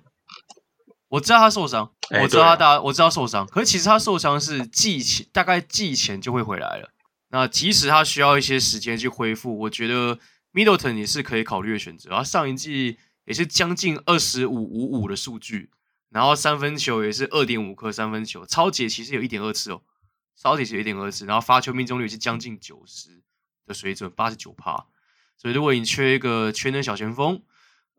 我知道他受伤，我知道他大，我知道受伤，可是其实他受伤是季前，大概季前就会回来了。那即使他需要一些时间去恢复，我觉得 Middleton 也是可以考虑的选择。他上一季也是将近二十五五五的数据，然后三分球也是二点五颗三分球，超解其实有一点二次哦。超级是一点二次，然后发球命中率是将近九十的水准，八十九趴。所以如果你缺一个全能小前锋，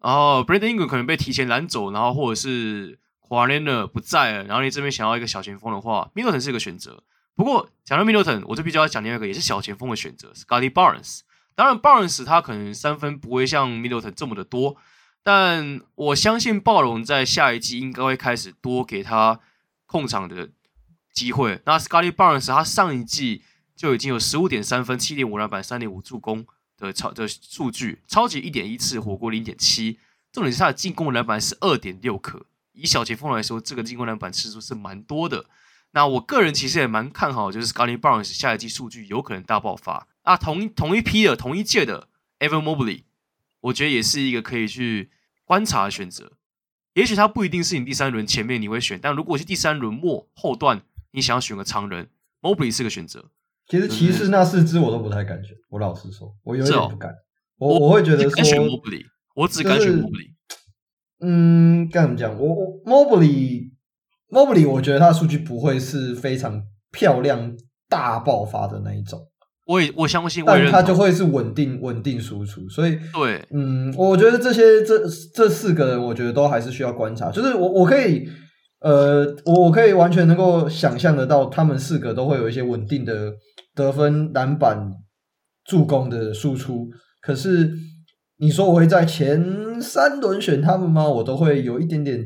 然后 Brandon Ingram 可能被提前拦走，然后或者是 Kawhi Leonard 不在了，然后你这边想要一个小前锋的话，Middleton 是一个选择。不过讲到 Middleton，我就必须要讲另外一个也是小前锋的选择，Scottie Barnes。当然，Barnes 他可能三分不会像 Middleton 这么的多，但我相信暴龙在下一季应该会开始多给他控场的。机会。那 Scottie Barnes 他上一季就已经有十五点三分、七点五篮板、三点五助攻的超的数据，超级一点一次，火锅零点七。重点是他的进攻篮板是二点六颗。以小前锋来说，这个进攻篮板次数是蛮多的。那我个人其实也蛮看好，就是 Scottie Barnes 下一季数据有可能大爆发。啊，同同一批的、同一届的 Evan Mobley，我觉得也是一个可以去观察的选择。也许他不一定是你第三轮前面你会选，但如果是第三轮末后段。你想要选个常人，Mobley 是个选择。其实骑士那四支我都不太敢选，我老实说，我有点不敢。哦、我我会觉得说，选 Mobley，我只敢选 Mobley。嗯，该怎么讲？我我 Mobley，Mobley，我觉得他的数据不会是非常漂亮、大爆发的那一种。我也我相信，但他就会是稳定、稳定输出。所以，对，嗯，我觉得这些这这四个人，我觉得都还是需要观察。就是我我可以。呃，我我可以完全能够想象得到，他们四个都会有一些稳定的得分、篮板、助攻的输出。可是你说我会在前三轮选他们吗？我都会有一点点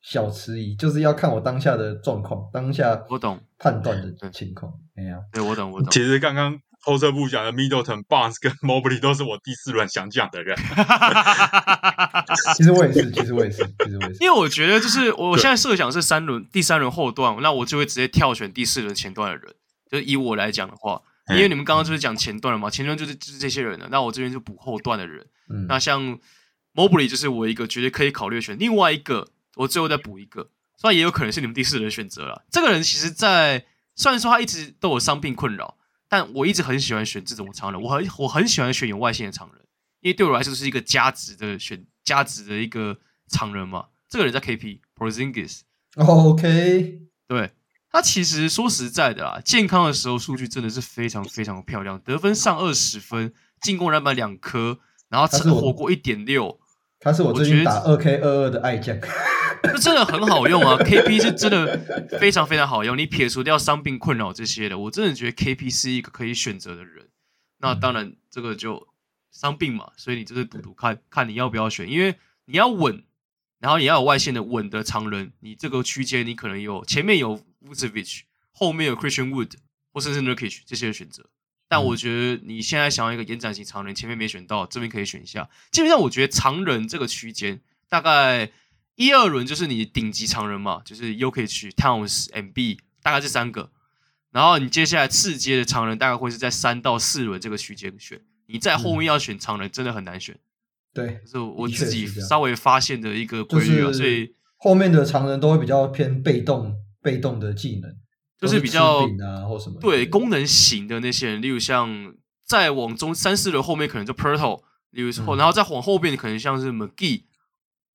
小迟疑，就是要看我当下的状况，当下我懂判断的情况。哎呀，对，我懂，我懂。其实刚刚。后撤步讲的 Middleton、Barnes 跟 Mobley 都是我第四轮想讲的人。*laughs* 其实我也是，其实我也是，其实我也是。因为我觉得，就是我现在设想是三轮，第三轮后段，那我就会直接跳选第四轮前段的人。就是以我来讲的话，因为你们刚刚就是讲前段了嘛，前段就是就是这些人了。那我这边就补后段的人。嗯、那像 Mobley 就是我一个绝对可以考虑选，另外一个我最后再补一个，虽然也有可能是你们第四轮选择了。这个人其实在，在虽然说他一直都有伤病困扰。但我一直很喜欢选这种常人，我很我很喜欢选有外线的常人，因为对我来说是一个加值的选加值的一个常人嘛。这个人叫 KP Porzingis。OK，对，他其实说实在的啊，健康的时候数据真的是非常非常漂亮，得分上二十分，进攻篮板两颗，然后成火锅一点六。他是我最近打二 K 二二的爱将，*laughs* 这真的很好用啊！KP 是真的非常非常好用，你撇除掉伤病困扰这些的，我真的觉得 KP 是一个可以选择的人。那当然，这个就伤病嘛，所以你就是赌赌看看你要不要选，因为你要稳。然后也要有外线的稳的长人，你这个区间你可能有前面有 Vucevic，后面有 Christian Wood 或甚至 Nurkic 这些选择。但我觉得你现在想要一个延展型常人，前面没选到，这边可以选一下。基本上我觉得常人这个区间大概一二轮就是你顶级常人嘛，就是 Jokic、Towns、MB 大概这三个。然后你接下来次阶的常人大概会是在三到四轮这个区间选。你在后面要选常人真的很难选。对，是我自己稍微发现的一个规律啊，所以后面的常人都会比较偏被动、被动的技能，就是比较啊或什么对功能型的那些人，例如像再往中三四轮后面可能就 Poeltl，例如说，然后再往后边可能像是 McGee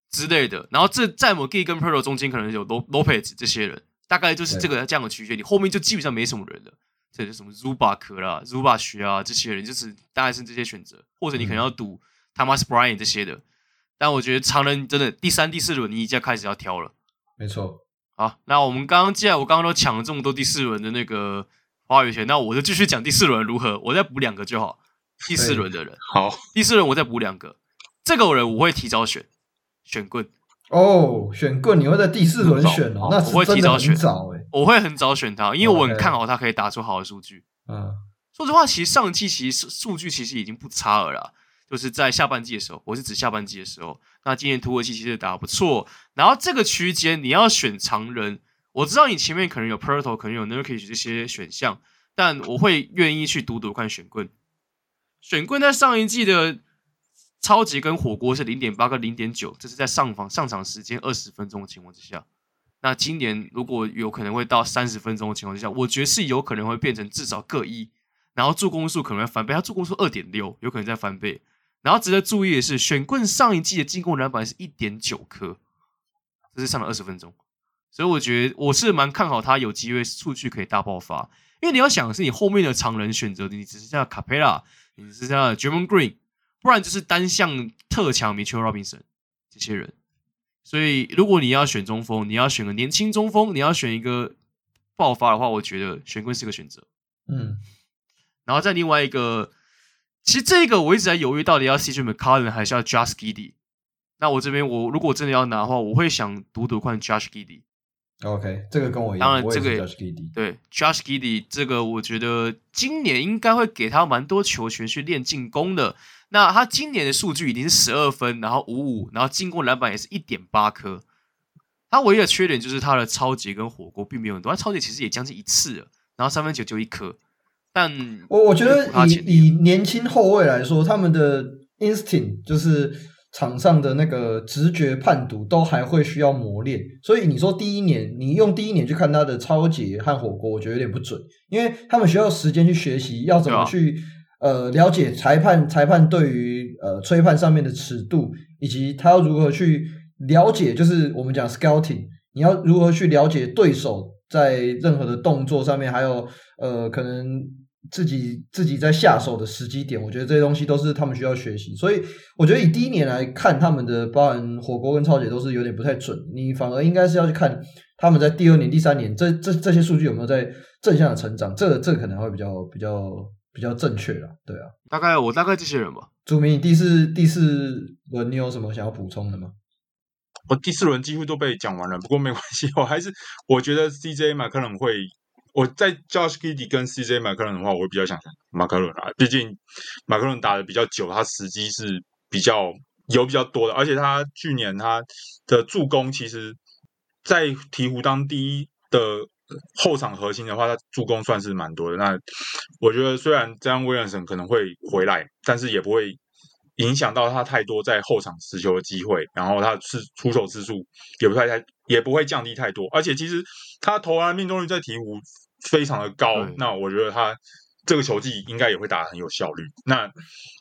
之类的，然后这在 McGee 跟 Poeltl 中间可能有 Lopez 这些人，大概就是这个这样的区间，你后面就基本上没什么人了，这就什么 Zubac 啦、Zubac 啊这些人，就是大概是这些选择，或者你可能要赌。Thomas Bryant 这些的，但我觉得常人真的第三、第四轮你已经开始要挑了。没错。好，那我们刚刚既然我刚刚都抢了这么多第四轮的那个话语权，那我就继续讲第四轮如何。我再补两个就好。第四轮的人，好，第四轮我再补两个。这个人我会提早选，选棍。哦，选棍你会在第四轮选哦？那我会提早选，早我会很早选他，因为我很看好他可以打出好的数据。嗯，说实话，其实上季其实数据其实已经不差了啦。就是在下半季的时候，我是指下半季的时候。那今年土耳其其实打得不错，然后这个区间你要选常人，我知道你前面可能有 Poeltl，可能有 Nurkic 这些选项，但我会愿意去赌赌看选棍。选棍在上一季的超级跟火锅是零点八跟零点九，这是在上场上场时间二十分钟的情况之下。那今年如果有可能会到三十分钟的情况之下，我觉得是有可能会变成至少各一，然后助攻数可能会翻倍，他助攻数二点六，有可能再翻倍。然后值得注意的是，选棍上一季的进攻篮板是一点九颗，这是上了二十分钟，所以我觉得我是蛮看好他有机会数据可以大爆发。因为你要想的是，你后面的常人选择你只剩下卡佩拉，你只剩下 Draymond Green，不然就是单项特强 Mitchell Robinson 这些人。所以如果你要选中锋，你要选个年轻中锋，你要选一个爆发的话，我觉得选棍是个选择。嗯，然后再另外一个。其实这个我一直在犹豫，到底要 CJ McCollum 还是要 Josh Giddey。那我这边我如果真的要拿的话，我会想赌赌看 Josh Giddey。OK，这个跟我一样。当然，这个 Josh Giddey 对 Josh Giddey 这个，我觉得今年应该会给他蛮多球权去练进攻的。那他今年的数据已经是十二分，然后五五，然后进攻篮板也是一点八颗。他唯一的缺点就是他的超级跟火锅并没有很多，他超级其实也将近一次了，然后三分球就一颗。但我我觉得以以年轻后卫来说，他们的 instinct 就是场上的那个直觉判读都还会需要磨练。所以你说第一年，你用第一年去看他的超级和火锅，我觉得有点不准，因为他们需要时间去学习，要怎么去呃了解裁判裁判对于呃吹判上面的尺度，以及他要如何去了解，就是我们讲 scouting，你要如何去了解对手在任何的动作上面，还有呃可能。自己自己在下手的时机点，我觉得这些东西都是他们需要学习，所以我觉得以第一年来看，他们的包含火锅跟超姐都是有点不太准。你反而应该是要去看他们在第二年、第三年这这这些数据有没有在正向的成长，这个这个可能会比较比较比较正确啦。对啊，大概我大概这些人吧。祖明，你第四第四轮你有什么想要补充的吗？我第四轮几乎都被讲完了，不过没关系，我还是我觉得 CJ 马可能会。我在 Josh Giddey 跟 CJ 麦克伦的话，我会比较想选麦克伦啊，毕竟麦克伦打的比较久，他时机是比较有比较多的，而且他去年他的助攻，其实，在鹈鹕当第一的后场核心的话，他助攻算是蛮多的。那我觉得虽然这样威廉森可能会回来，但是也不会影响到他太多在后场持球的机会，然后他是出手次数也不太太也不会降低太多，而且其实他投篮命中率在鹈鹕。非常的高，那我觉得他这个球技应该也会打得很有效率。那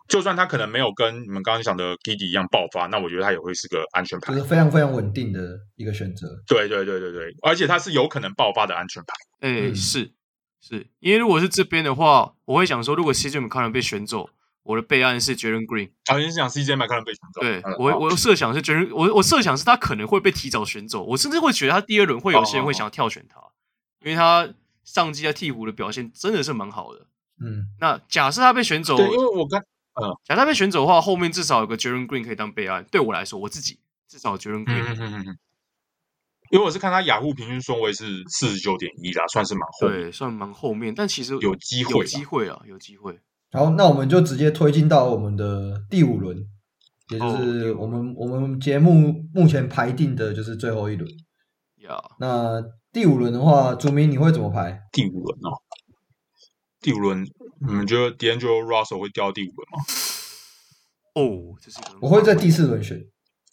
就算他可能没有跟你们刚刚讲的 Giddey 一样爆发，那我觉得他也会是个安全牌，就是非常非常稳定的一个选择。对对对对对，而且他是有可能爆发的安全牌。哎、欸，是是，因为如果是这边的话，我会想说，如果 CJ McCollum 被选走，我的备案是 Jalen Green。啊，你是想 CJ McCollum 被选走？对，嗯、我我设想是 Jalen，我我设想是他可能会被提早选走，我甚至会觉得他第二轮会有些人会想要跳选他，哦哦哦因为他上季在鹈鹕的表现真的是蛮好的。嗯，那假设他被选走，对，因为我刚。嗯，假设他被选走的话，后面至少有个 Jalen Green 可以当备案。对我来说，我自己至少 Jalen Green，嗯嗯嗯，因为我是看他雅虎平均顺位是四十九点一啦，算是蛮后面，对，算蛮后面。但其实有机会，有机会啊，有机会。好，那我们就直接推进到我们的第五轮，也就是我们、哦、我们节目目前排定的就是最后一轮。呀、yeah.，那第五轮的话，祖明你会怎么排？第五轮哦。第五轮，你们觉得 D'Angelo Russell 会掉第五轮吗？哦，这是一个我会在第四轮选，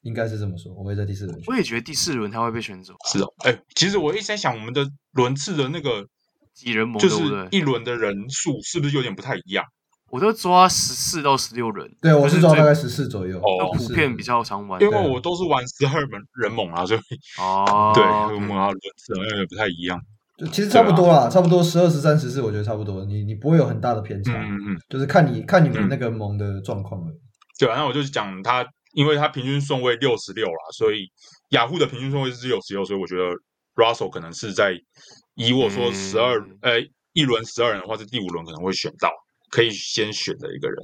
应该是这么说。我会在第四轮选。我也觉得第四轮他会被选走。是哦，哎、欸，其实我一直在想，我们的轮次的那个几人盟，就是一轮的人数是不是有点不太一样？我都抓十四到十六人，对，我是抓大概十四左右。哦，普遍比较常玩，因为我都是玩十二人人猛啊，所以哦，*laughs* 对，我们轮次好像有点不太一样。就其实差不多啦，啊、差不多十二、十三、十四，我觉得差不多。你你不会有很大的偏差，嗯嗯，就是看你看你们那个盟的状况了。对啊，那我就讲他，因为他平均顺位六十六啦，所以雅虎的平均顺位是六十六，所以我觉得 Russell 可能是在以我说十二、嗯，呃，一轮十二人的话，是第五轮可能会选到可以先选的一个人。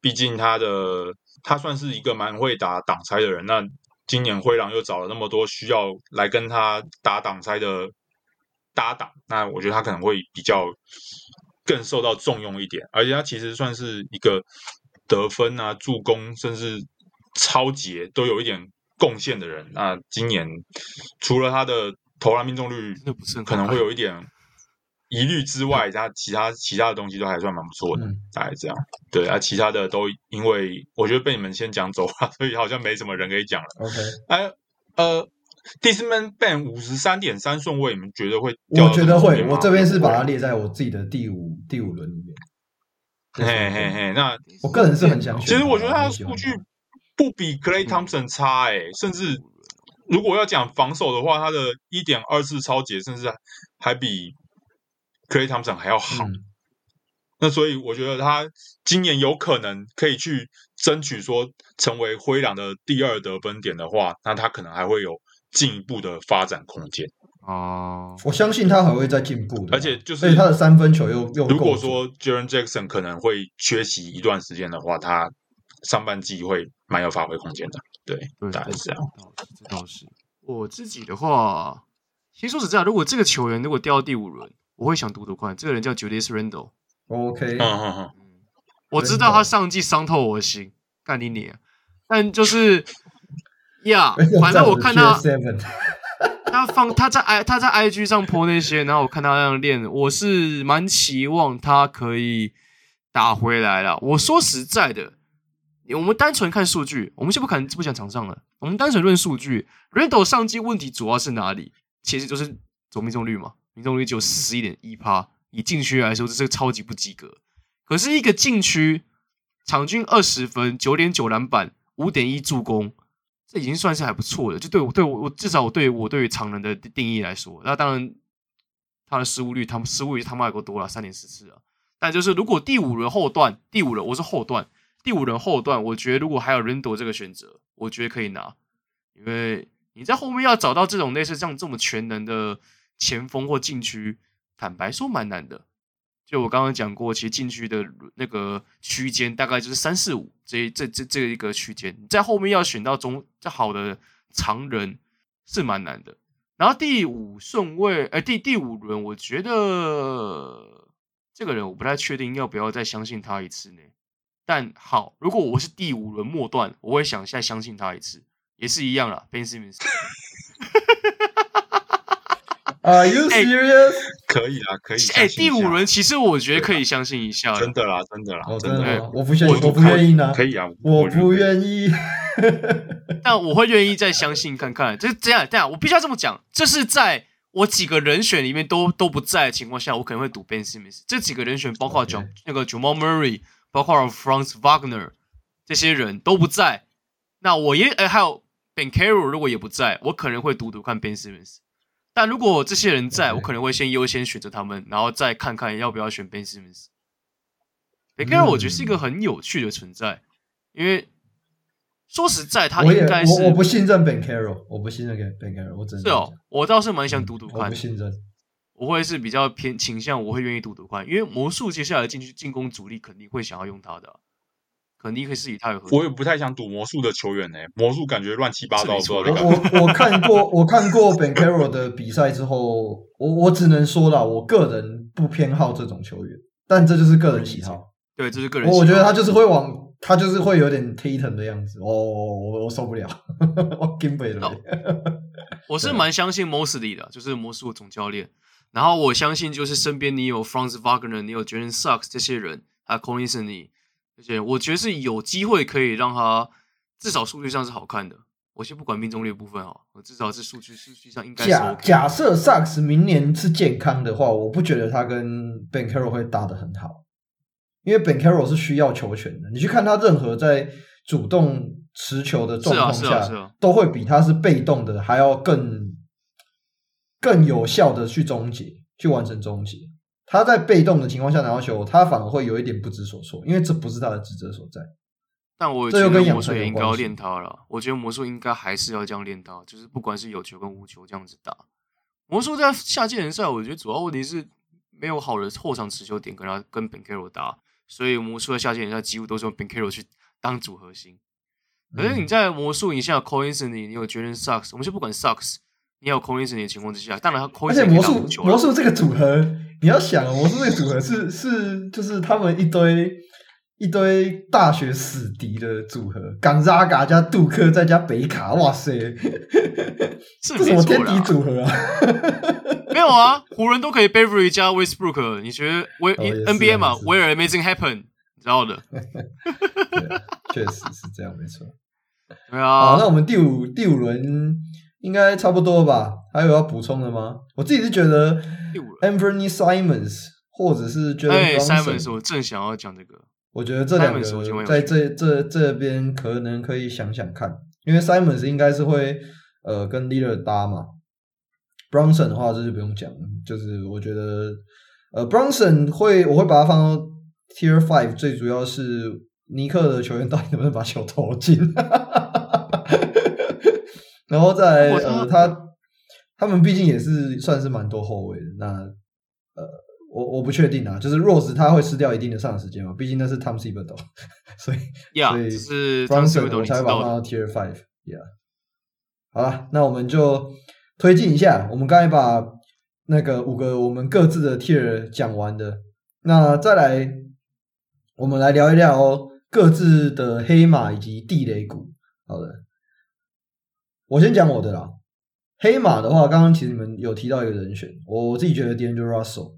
毕竟他的他算是一个蛮会打挡拆的人。那今年灰狼又找了那么多需要来跟他打挡拆的。搭档，那我觉得他可能会比较更受到重用一点，而且他其实算是一个得分啊、助攻，甚至抄截都有一点贡献的人。那今年除了他的投篮命中率可能会有一点疑虑之外，他其他其他的东西都还算蛮不错的，大概这样。对啊，其他的都因为我觉得被你们先讲走了，*laughs* 所以好像没什么人可以讲了。OK，哎，呃。，Disman Bane 五十三点三顺位，你们觉得会？我觉得会。我这边是把它列在我自己的第五第五轮里面。嘿嘿嘿，那我个人是很想选。其实我觉得他的数据不比 Clay Thompson 差诶、欸，甚至如果要讲防守的话，他的一点二次超节，甚至还比 Klay Thompson 还要好。嗯、那所以我觉得他今年有可能可以去争取说成为灰狼的第二得分点的话，那他可能还会有。进一步的发展空间哦，我相信他还会再进步的，而且就是他的三分球又又。如果说 Jaren Jackson 可能会缺席一段时间的话，他上半季会蛮有发挥空间的。对，对，大概是这样。这倒是我自己的话，其实说实在，如果这个球员如果掉到第五轮，我会想读读看。这个人叫 Julius Randle。OK，嗯嗯嗯，我知道他上季伤透我心，干你你，但就是。呀、yeah，反正我看他，*laughs* 他放他在 i 他在 IG 上 po 那些，然后我看他那样练，我是蛮期望他可以打回来了。我说实在的，我们单纯看数据，我们先不看不讲场上了，我们单纯论数据，Randle 上季问题主要是哪里？其实就是总命中率嘛，命中率只有四十一点一趴，以禁区来说，这是个超级不及格。可是一个禁区场均二十分，九点九篮板，五点一助攻。这已经算是还不错的，就对我对我我至少我对我对于常人的定义来说，那当然他的失误率，他们失误率他妈也够多了，三点四次啊。但就是如果第五轮后段，第五轮我是后段，第五轮后段，我觉得如果还有人多这个选择，我觉得可以拿，因为你在后面要找到这种类似像这么全能的前锋或禁区，坦白说蛮难的。就我刚刚讲过，其实禁区的那个区间大概就是三四五这这这这一个区间，在后面要选到中这好的常人是蛮难的。然后第五顺位，哎，第第五轮，我觉得这个人我不太确定要不要再相信他一次呢。但好，如果我是第五轮末段，我会想再相信他一次，也是一样啦。Ben Simmons。*laughs* Are you serious？、欸、可以啊，可以。哎、欸，第五轮其实我觉得可以相信一下，真的啦，真的啦，哦、真的，欸、我不愿意，我不愿意呢。可以啊，我不愿意。*laughs* 但我会愿意再相信看看。这这样这样，我必须要这么讲，这是在我几个人选里面都都不在的情况下，我可能会赌 Ben Simmons。这几个人选包括 John、okay. 那个 Jamal Murray，包括 Franz Wagner 这些人都不在。那我也哎，还有 ben carro 如果也不在，我可能会赌赌看 Ben Simmons。但如果这些人在我可能会先优先选择他们，然后再看看要不要选 Ben Simmons。Banchero 我觉得是一个很有趣的存在，因为。说实在，他应该是我，我不信任 Ben Carroll，我不信任 Ben Carroll，我真的。是哦，我倒是蛮想赌赌看，我不信任，我会是比较偏倾向，我会愿意赌赌看，因为魔术接下来进去进攻主力肯定会想要用他的，肯定会是以他为。我也不太想赌魔术的球员呢、欸，魔术感觉乱七八糟的。我我看过我看过 Ben Caro 的比赛之后，我我只能说了，我个人不偏好这种球员，但这就是个人喜好。对，这是个人喜好。我觉得他就是会往。他就是会有点 Tatum 的样子，哦，我我受不了，我根本了。*laughs* 我是蛮相信 Mosley 的，就是魔术总教练。然后我相信，就是身边你有 Franz Wagner，你有 Jalen Suggs 这些人，还有 Cole Anthony 这些，我觉得是有机会可以让他至少数据上是好看的。我先不管命中率部分哦，我至少是数据数据上应该是、OK。假假设 Suggs 明年是健康的话，我不觉得他跟 Ben Caro 会打得很好。因为 Ben Caro 是需要球权的，你去看他任何在主动持球的状况下，都会比他是被动的还要更更有效的去终结，去完成终结。他在被动的情况下拿到球，他反而会有一点不知所措，因为这不是他的职责所在。但我觉得魔术也应该要练他了。我觉得魔术应该还是要这样练他，就是不管是有球跟无球这样子打。魔术在夏季联赛，我觉得主要问题是没有好的后场持球点跟他跟 b e n c a r o 打。所以魔术在下线人家几乎都是用 b e n c a r o 去当主核心。可是你在魔术以下 Cole Anthony，你有 Jalen Sucks，我们就不管 Suggs，你有 Cole Anthony 的情况之下，当然他 Cole Anthony 魔术魔术这个组合，你要想魔术这个组合是是就是他们一堆一堆大学死敌的组合，Gonzaga 加杜克再加北卡，哇塞，是什么天敌组合啊？没有啊，湖人都可以 Beverley 加 Westbrook，你觉得威、oh, NBA 嘛？Where Amazing Happen，你知道的。*laughs* 确实是这样，没错。对啊，好，那我们第五第五轮应该差不多吧？还有要补充的吗？我自己是觉得 Anthony Simons 或者是 Jalen Simons，我正想要讲这个。我觉得这两个在这这这边可能可以想想看，因为 Simons 应该是会呃跟 Lillard 搭嘛。Bronson 的话，这就不用讲，就是我觉得，呃 Bronson 会，我会把它放到 Tier Five，最主要是尼克的球员到底能不能把球投进，然后再呃，他他们毕竟也是算是蛮多后卫的，那呃，我我不确定啊，就是 Rose 他会失掉一定的上场时间嘛，毕竟那是 Tom Thibodeau，*laughs* 所以 yeah, 所以是 Brunson 我才把他放到 Tier Five，Yeah，好了，那我们就。推进一下，我们刚才把那个五个我们各自的 tier 讲完的，那再来我们来聊一聊各自的黑马以及地雷股。好的，我先讲我的啦。黑马的话，刚刚其实你们有提到一个人选，我自己觉得 Django Russell。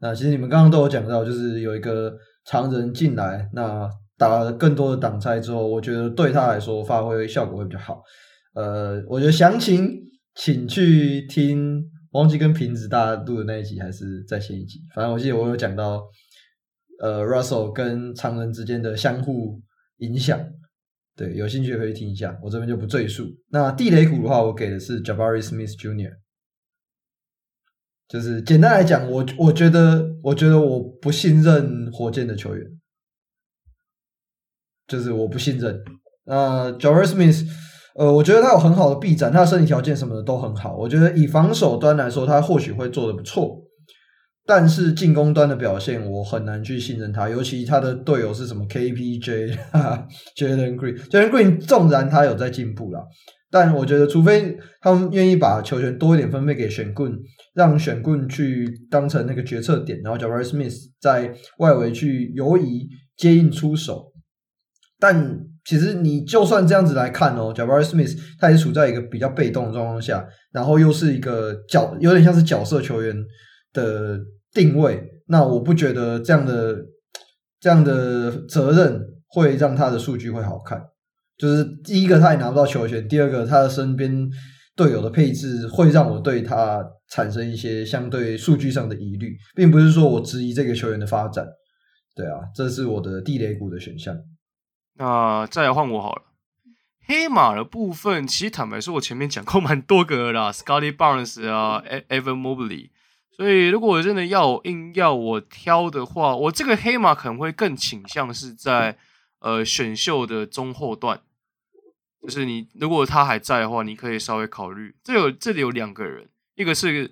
那其实你们刚刚都有讲到，就是有一个常人进来，那打了更多的挡拆之后，我觉得对他来说发挥效果会比较好。呃，我觉得详情。请去听忘记跟瓶子大家录的那一集，还是在前一集？反正我记得我有讲到，呃，Russell 跟常人之间的相互影响。对，有兴趣可以听一下，我这边就不赘述。那地雷股的话，我给的是 Jabari Smith Jr.，就是简单来讲，我我觉得，我觉得我不信任火箭的球员，就是我不信任。那 Jabari Smith。呃，我觉得他有很好的臂展，他的身体条件什么的都很好。我觉得以防守端来说，他或许会做的不错，但是进攻端的表现我很难去信任他。尤其他的队友是什么 KPJ、*laughs* Jalen Green，Jalen Green 纵然他有在进步啦，但我觉得除非他们愿意把球权多一点分配给选棍，让选棍去当成那个决策点，然后 Jabari Smith 在外围去游移接应出手，但。其实你就算这样子来看哦，Jabari Smith 他也处在一个比较被动的状况下，然后又是一个角，有点像是角色球员的定位。那我不觉得这样的这样的责任会让他的数据会好看。就是第一个他也拿不到球权，第二个他的身边队友的配置会让我对他产生一些相对数据上的疑虑，并不是说我质疑这个球员的发展。对啊，这是我的地雷股的选项。那再来换我好了。黑马的部分，其实坦白说，我前面讲过蛮多个啦，Scotty Barnes 啊，Evan Mobley。所以如果我真的要硬要我挑的话，我这个黑马可能会更倾向是在呃选秀的中后段。就是你如果他还在的话，你可以稍微考虑。这有这里有两个人，一个是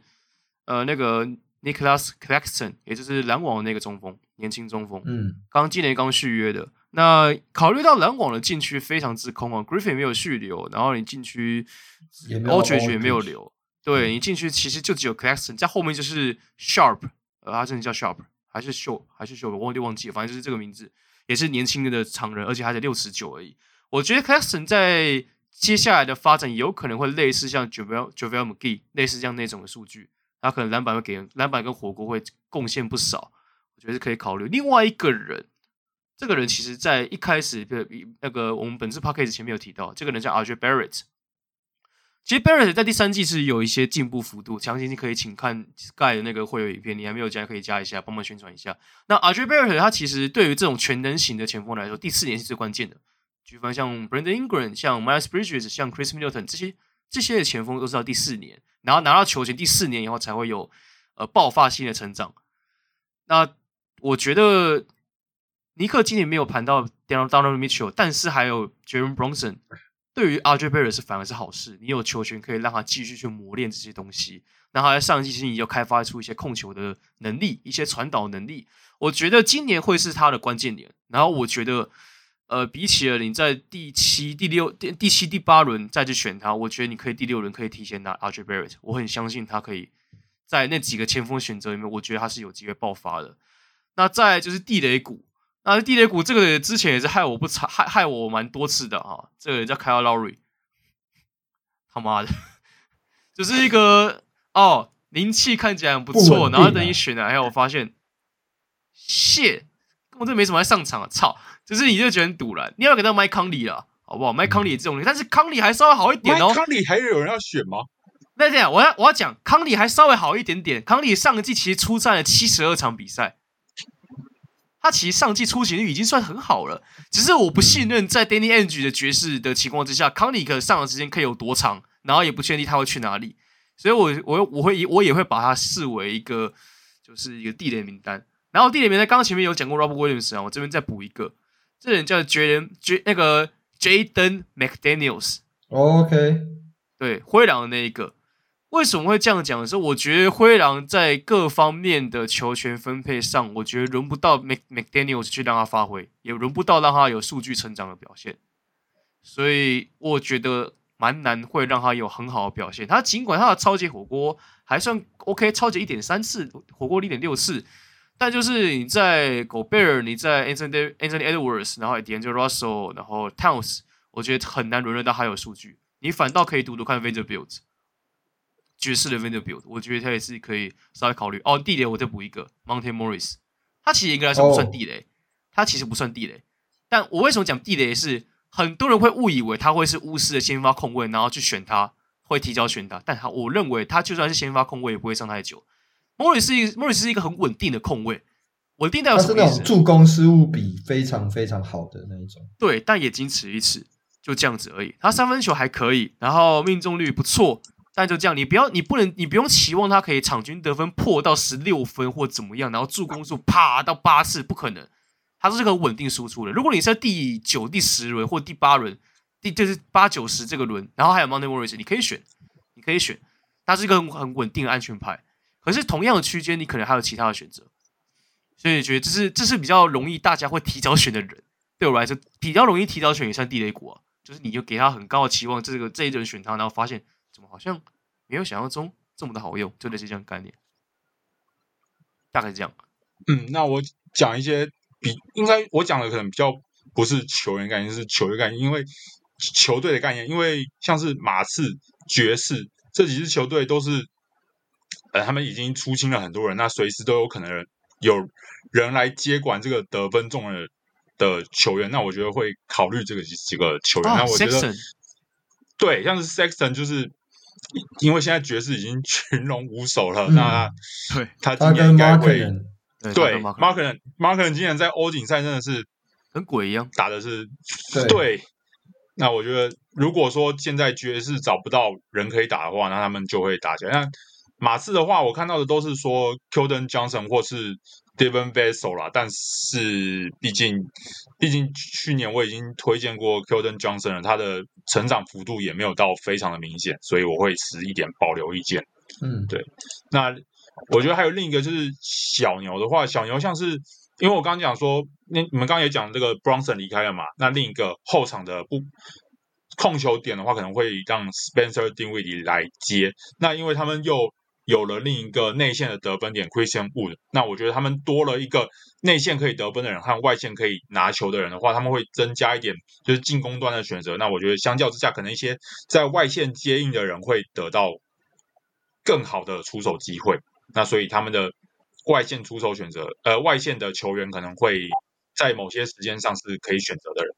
呃那个 Nicholas Claxton，也就是篮网的那个中锋，年轻中锋，嗯，刚今年刚续约的。那考虑到篮网的禁区非常之空啊，Griffin 没有续留，然后你禁区 o l d r i d g e 也没有留，对你进去其实就只有 Claxton，在后面就是 Sharp，呃，他真的叫 Sharp 还是 Show 还是 Show，我忘记忘记了，反正就是这个名字，也是年轻的常人，而且还才六十九而已。我觉得 Claxton 在接下来的发展有可能会类似像 JaVale JaVale McGee 类似这样那种的数据，他可能篮板会给篮板跟火锅会贡献不少，我觉得是可以考虑。另外一个人。这个人其实，在一开始的那个我们本次 podcast 前面有提到，这个人叫 RJ Barrett。其实 Barrett 在第三季是有一些进步幅度，强行可以请看 Sky 的那个会员影片，你还没有加可以加一下，帮忙宣传一下。那 a r j Barrett 他其实对于这种全能型的前锋来说，第四年是最关键的。举凡像 Brandon Ingram、像 Miles Bridges、像 Chris Middleton 这些这些的前锋都是到第四年，然后拿到球权第四年以后才会有呃爆发性的成长。那我觉得。尼克今年没有盘到 Donovan Mitchell，但是还有 Jeremy Brunson，对于 RJ Barrett 是反而是好事。你有球权可以让他继续去磨练这些东西。然后在上季其实你就开发出一些控球的能力，一些传导能力。我觉得今年会是他的关键点。然后我觉得，呃，比起了你在第七、第六、第第七、第八轮再去选他，我觉得你可以第六轮可以提前拿 RJ Barrett。我很相信他可以在那几个前锋选择里面，我觉得他是有机会爆发的。那再就是地雷股。啊，地雷股这个之前也是害我不差，害害我蛮多次的啊。这个人叫 Kyle Lowry，他妈的，就是一个哦，灵气看起来很不错，然后等你选了，哎，我发现，shit，根本就没什么在上场啊，操！就是你就觉得很赌烂，你要给他麦康利了，好不好？麦康利这种，但是康利还稍微好一点哦。康利还有人要选吗？那这样，我要我要讲，康利还稍微好一点点。康利上个季其实出战了七十二场比赛。他其实上季出勤率已经算很好了，只是我不信任在 Danny Ainge 的爵士的情况之下，康尼克上的时间可以有多长，然后也不确定他会去哪里，所以我我我会我也会把他视为一个就是一个地雷名单。然后地雷名单刚刚前面有讲过 Robert Williams 啊，我这边再补一个，这人叫 Jaden J 那个 Jaden McDaniels。OK，对，灰狼的那一个。为什么会这样讲的时候，我觉得灰狼在各方面的球权分配上，我觉得轮不到 Mc McDaniel 去让他发挥，也轮不到让他有数据成长的表现，所以我觉得蛮难会让他有很好的表现。他尽管他的超级火锅还算 OK，超级一点三次，火锅一点六次，但就是你在 Gobert，你在 Anthony Anthony Edwards，然后 Daniel Russell，然后 Towns，我觉得很难轮得到他有数据。你反倒可以读读看 Vanderbilt。爵士的 Vanderbilt，我觉得他也是可以稍微考虑。哦，地雷我再补一个，Monte Morris，他其实应该来说不算地雷，oh. 他其实不算地雷。但我为什么讲地雷是？很多人会误以为他会是巫师的先发控卫，然后去选他，会提交选他。但他我认为他就算是先发控卫，也不会上太久。Morris 是一个 Morris 是一个很稳定的控卫，稳定代表什么意思？他是那种助攻失误比非常非常好的那一种。对，但也仅此一次，就这样子而已。他三分球还可以，然后命中率不错。但就这样，你不要，你不能，你不用期望他可以场均得分破到十六分或怎么样，然后助攻数啪到八次，不可能。他是这个稳定输出的。如果你是在第九、第十轮或第八轮，第就是八九十这个轮，然后还有 Monte Morris，你可以选，你可以选，他是一个很很稳定的安全牌。可是同样的区间，你可能还有其他的选择。所以觉得这是这是比较容易大家会提早选的人，对我来说比较容易提早选也算地雷股啊。就是你就给他很高的期望，这个这一轮选他，然后发现。怎么好像没有想象中这么的好用？就类似这样概念，大概是这样。嗯，那我讲一些比应该我讲的可能比较不是球员概念，是球队概念，因为球队的概念，因为像是马刺、爵士这几支球队都是，呃，他们已经出清了很多人，那随时都有可能有人来接管这个得分重的的球员，那我觉得会考虑这个几个球员。哦、那我觉得，对，像是 Sexton 就是。*laughs* 因为现在爵士已经群龙无首了，嗯、那对。他今年应该会对 Markkanen，Markkanen 今年在欧锦赛真的是跟鬼一样，打的是对，对。那我觉得，如果说现在爵士找不到人可以打的话，那他们就会打起来。那马刺的话，我看到的都是说 Keldon Johnson 或是 Devin Vassell 啦，但是毕竟，毕竟去年我已经推荐过 Keldon Johnson 了，他的成长幅度也没有到非常的明显，所以我会持一点保留意见。嗯，对。那我觉得还有另一个就是小牛的话，小牛像是因为我刚刚讲说，那你们刚刚也讲这个 Bronson 离开了嘛，那另一个后场的不控球点的话，可能会让 Spencer Dinwiddie 来接。那因为他们又有了另一个内线的得分点，Christian Wood。那我觉得他们多了一个内线可以得分的人和外线可以拿球的人的话，他们会增加一点就是进攻端的选择。那我觉得相较之下，可能一些在外线接应的人会得到更好的出手机会。那所以他们的外线出手选择，呃，外线的球员可能会在某些时间上是可以选择的人。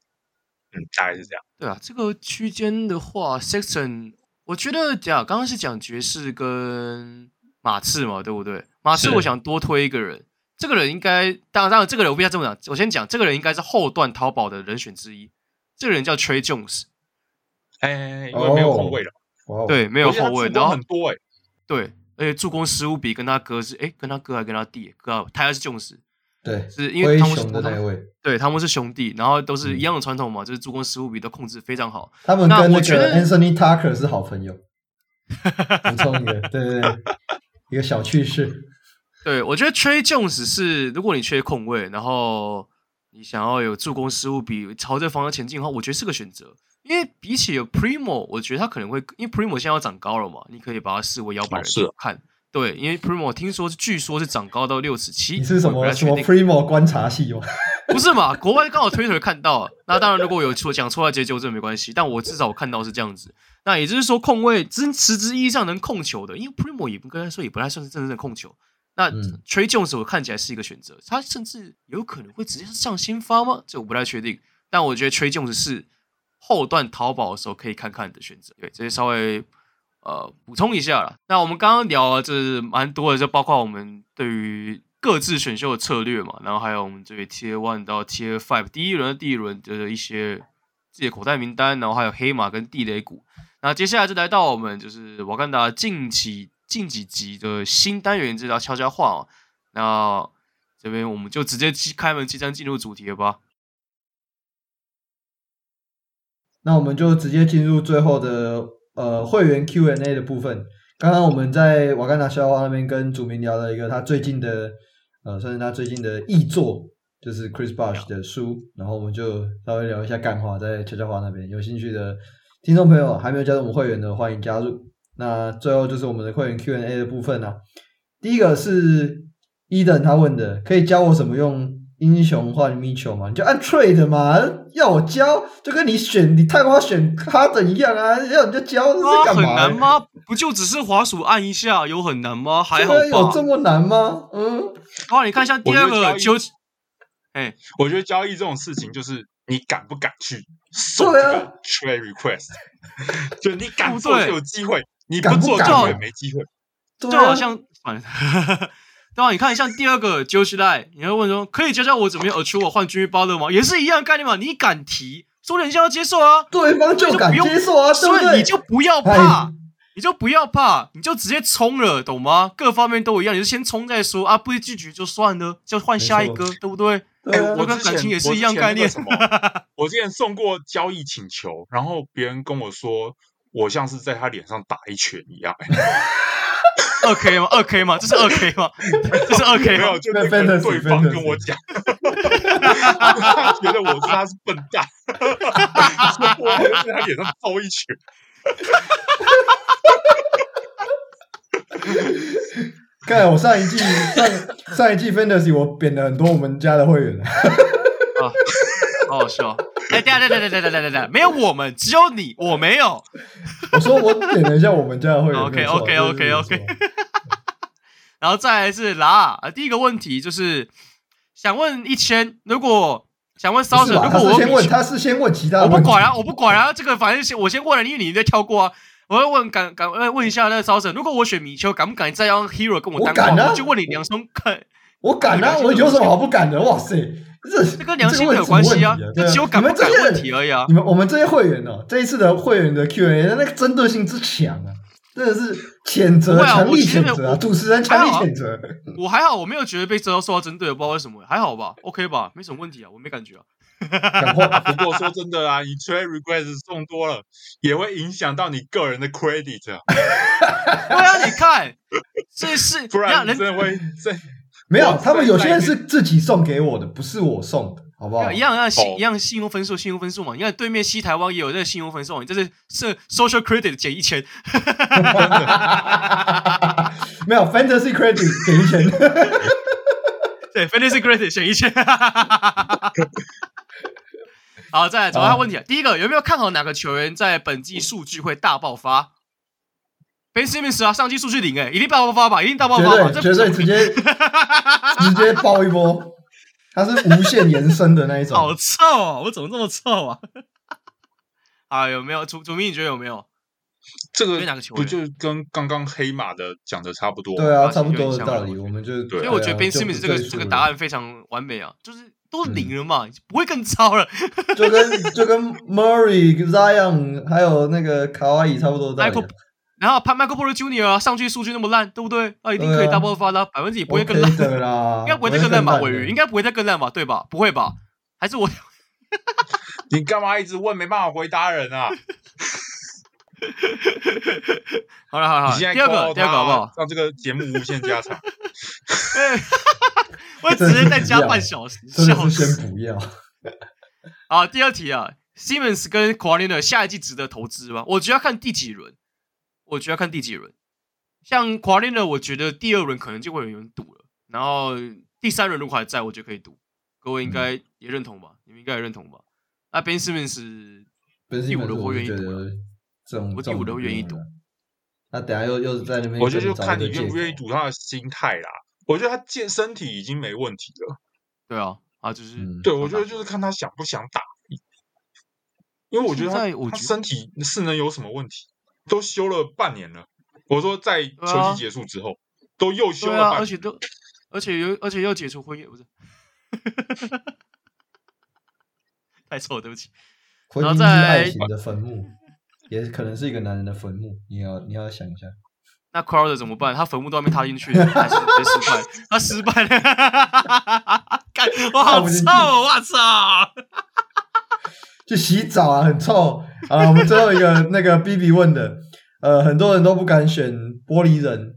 嗯，大概是这样。对啊，这个区间的话，Sexton。我觉得讲刚刚是讲爵士跟马刺嘛，对不对？马刺我想多推一个人，这个人应该当然当然这个人我不要这么讲，我先讲这个人应该是后段淘宝的人选之一。这个人叫 Tre Jones，哎，因为没有后卫了，哦、对，没有后卫，然后很多哎，对，而且助攻失误比跟他哥是哎，跟他哥还跟他弟哥，他还是 Jones。对，是因为他们是的那位，对，他们是兄弟，然后都是一样的传统嘛，嗯、就是助攻失误比都控制非常好。他们跟那个 Anthony Tucker 是好朋友，补充一个，对对对，一个小趣事。对，我觉得 Trey Jones 是，如果你缺控位，然后你想要有助攻失误比朝这方向前进的话，我觉得是个选择。因为比起有 Primo，我觉得他可能会，因为 Primo 现在要长高了嘛，你可以把他视为摇摆人去看。对，因为 Primo 听说是，据说是长高到六尺七。你是什么什么 Primo 观察系吗？*laughs* 不是嘛？国外刚好推特看到，那当然如果有错讲错，直接纠正没关系。但我至少我看到是这样子。那也就是说，控卫真实质意义上能控球的，因为 Primo 也不跟他说也不太算是真正的控球。那 Tre Jones 我看起来是一个选择，他甚至有可能会直接上先发吗？这我不太确定。但我觉得 Tre Jones 是后段淘宝的时候可以看看的选择。对，这些稍微。呃，补充一下啦，那我们刚刚聊了这蛮多的，就包括我们对于各自选秀的策略嘛，然后还有我们这个 T One 到 T Five 第一轮的第一轮的一些自己的口袋名单，然后还有黑马跟地雷股。那接下来就来到我们就是瓦甘达近期近几集的新单元，这叫悄悄话哦。那这边我们就直接开门即将进入主题了吧。那我们就直接进入最后的。呃，会员 Q&A 的部分，刚刚我们在瓦干达笑话那边跟祖明聊了一个他最近的，呃，算是他最近的译作，就是 Chris Bosh 的书，然后我们就稍微聊一下干话，在悄悄话那边，有兴趣的听众朋友还没有加入我们会员的，欢迎加入。那最后就是我们的会员 Q&A 的部分啊，第一个是 Eden 他问的，可以教我怎么用？英雄换 Mitchell 嘛，你就按 trade 嘛，要我教就跟你选你太花选 Harden 一样啊，要你就教，这是干嘛？很难吗？不就只是滑鼠按一下，有很难吗？还好吧？有这么难吗？嗯，好，你看一下第二个就，哎，我觉得交易这种事情就是你敢不敢去送这个 trade request，*laughs* 就你敢做就有机会，你不做就没机会，就好像。对吧？你看，像第二个 Josh Lai，你要问说，可以教教我怎么样 Achiuwa 换 Jimmy Butler 吗？也是一样概念嘛。你敢提，说人家要接受啊，对方就敢接受啊，所以你就不要怕，你就不要怕，你就直接冲了，懂吗？各方面都一样，你就先冲再说啊，不拒绝就算了，就换下一个，对不对？哎、欸，我跟感情也是一样概念。什么？我之前送过交易请求，然后别人跟我说，我像是在他脸上打一拳一样。二 K 吗？二 K 吗？这是二 K 吗？这是二 K 吗？没有，就那个对方跟我讲，他觉得我说他是笨蛋，我在他脸上揍一拳。看来我上一季上上一季 Fantasy 我贬了很多我们家的会员啊，好好笑。哎，等下等下等下等下等下，没有我们，只有你，我没有。我说我点了一下我们家的会员。OK OK OK OK。*laughs* 然后再来是啦啊，第一个问题就是想问一千，如果想问骚神，如果我先问他是先问其他，我不管啊，我不管啊，这个反正先我先问了，因为你在跳过啊。我要问，敢敢问一下那个招生，如果我选米丘，敢不敢再让 Hero 跟我单我敢啊！我就问你两双看，我敢啊！我有什么好不敢的？哇塞，这这跟良心有关系啊，这只有敢不敢问题而已啊！你们我们这些会员哦，这一次的会员的 Q&A 那个针对性之强啊，真的是谴责，强力谴责啊！主持人强力谴责。我还好，我没有觉得被受到受到针对，不知道为什么，还好吧？OK 吧？没什么问题啊，我没感觉啊。不过说真的啊，你 trade request 送多了，也会影响到你个人的 credit 啊。对啊，你看，这是不然人真的会这没有，他们有些人是自己送给我的，不是我送的，好不好？一样一样信一样信用分数，信用分数嘛。你看对面西台湾也有这个信用分数，你这是是 social credit 减一千，*laughs* 没有 fantasy credit 减一千，*laughs* 对 fantasy credit 减一千。*laughs* 好，再来，找下问题。第一个，有没有看好哪个球员在本季数据会大爆发？Ben Simmons 啊，上季数据零，诶，一定大爆发吧？一定大爆发吧？绝对，绝对直接 *laughs* 直接爆一波，他是无限延伸的那一种。好臭啊！我怎么这么臭啊？*laughs* 啊，有没有？主主明，你觉得有没有？这个不就跟刚刚黑马的讲的差不多？对啊，差不多的道理。我们就对所以我觉得 Ben Simmons 这个这个答案非常完美啊，就是。都领了嘛，嗯、不会更糟了。就跟就跟 Murray、Zion 还有那个卡哇伊差不多。Michael，然后潘 Michael Porter Junior 上去数据那么烂，对不对？啊，一定可以 double 发的，百分之也不会更烂的啦。*laughs* 应该不会再更烂吧？尾鱼应该不会再更烂吧？对吧？不会吧？还是我？*laughs* 你干嘛一直问？没办法回答人啊！好 *laughs* 了好了，第二个第二个好不好？让这个节目无限加长。我只是再加半小时，笑死！先不要。好，第二题啊，Simmons 跟 Kawhi Leonard 下一季值得投资吗？我觉得要看第几轮。我觉得要看第几轮。像 Kawhi Leonard 我觉得第二轮可能就会有人赌了。然后第三轮如果还在，我觉得可以赌。各位应该也认同吧？嗯、你们应该也认同吧？那 Ben Simmons 第五轮我愿意赌。我第五轮愿意赌。那等下又又是在那边，我觉得就看你愿不愿意赌他的心态啦。我觉得他健身体已经没问题了，对啊，啊就是，嗯、对我觉得就是看他想不想打，因为我觉得他他身体是能有什么问题？都休了半年了，我说在球季结束之后，啊、都又休了半年，而且都而且又而且又解除婚约，不是，*laughs* 太臭了，对不起。婚姻是爱情的坟墓，也可能是一个男人的坟墓，你要你要想一下。那 Crowder 怎么办？他坟墓都还没踏进去，还是直接失败？他失败了，*laughs* 干，我好臭！我操！去洗澡啊，很臭啊！我们最后一个那个 B B 问的，呃，很多人都不敢选玻璃人，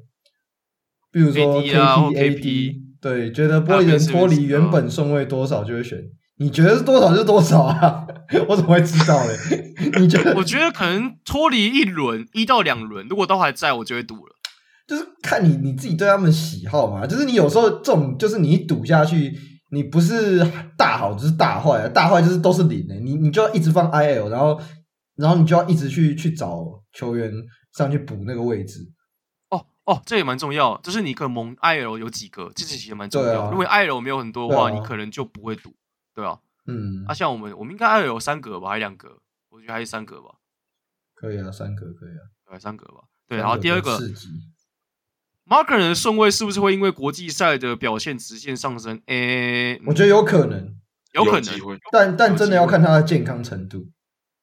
比如说 K P A D，对，觉得玻璃人脱离原本顺位多少就会选。你觉得是多少就多少啊？*laughs* 我怎么会知道嘞？*laughs* 你觉得？我觉得可能脱离一轮一到两轮，如果都还在，我就会赌了。就是看你你自己对他们喜好嘛。就是你有时候这种，就是你一赌下去，你不是大好就是大坏啊。大坏就是都是零的，你你就要一直放 I L，然后然后你就要一直去去找球员上去补那个位置。哦哦，这也蛮重要。就是你可能蒙 I L 有几个，这其实蛮重要。啊、如果 I L 没有很多的话，啊、你可能就不会赌。对啊，嗯，啊，像我们，我们应该 IL 有三格吧，还是两格？我觉得还是三格吧。可以啊，三格可以啊，对，三格吧。对，然后第二个，Markkanen 的顺位是不是会因为国际赛的表现直线上升？诶，我觉得有可能，有可能，但但真的要看他的健康程度。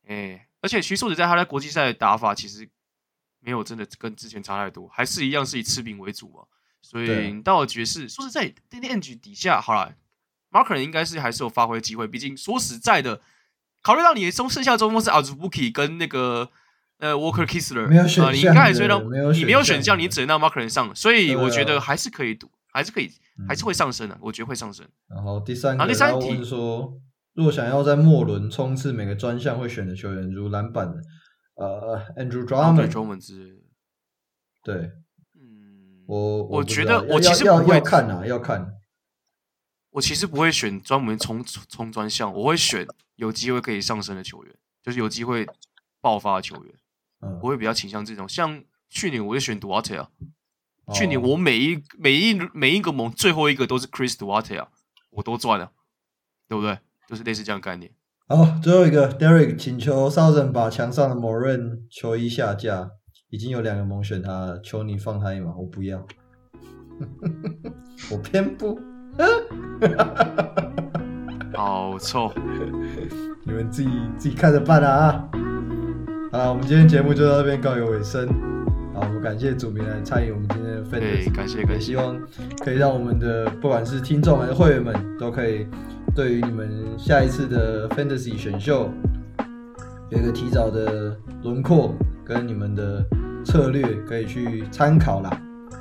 诶，而且徐硕子在他在国际赛的打法其实没有真的跟之前差太多，还是一样是以吃饼为主嘛。所以你到了爵士，说实在，Danny 底下好了。Markkanen 应该是还是有发挥机会，毕竟说实在的，考虑到你中剩下中锋是 Azubuike 跟那个呃 Walker Kessler，没有选项、呃，你应该还是让你没有选项，你只能让 Markkanen 上，所以我觉得还是可以赌，还是可以，还是会上升的，我觉得会上升。然后第三个，第三题说，如果想要在末轮冲刺每个专项会选的球员，如篮板的呃 Andrew Drummond，对，嗯，我我觉得我其实不会看啊，要看。我其实不会选专门冲冲专项，我会选有机会可以上升的球员，就是有机会爆发的球员。嗯，我会比较倾向这种。像去年我就选 Duarte 啊，哦、去年我每一每一每一个盟最后一个都是 Chris Duarte 啊，我都赚了，对不对？就是类似这样概念。好，最后一个 Derek 请求 Southern 把墙上的 Moran 球衣下架，已经有两个盟选他，求你放他一马，我不要，*laughs* 我偏不，*laughs* 好臭，*laughs* 你们自己自己看着办啊！啊，我们今天节目就到这边告一个尾声。好，我们感谢主民来参与我们今天的 Fantasy，感谢感谢，希望可以让我们的不管是听众还是会员们，都可以对于你们下一次的 Fantasy 选秀有一个提早的轮廓，跟你们的策略可以去参考啦。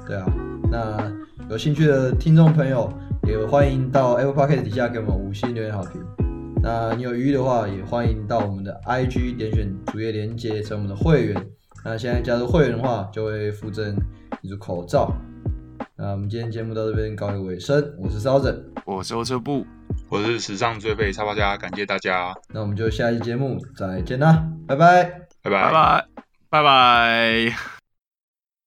对啊，那有兴趣的听众朋友也欢迎到 Apple Podcast 底下给我们五星留言好评。那你有余的话，也欢迎到我们的 IG 点选主页连接成我们的会员。那现在加入会员的话，就会附赠一组口罩。那我们今天节目到这边告一个尾声，我是烧子，我是欧车布，我是史上最废插画家，感谢大家。那我们就下一期节目再见啦，拜拜，拜拜，拜拜，拜拜。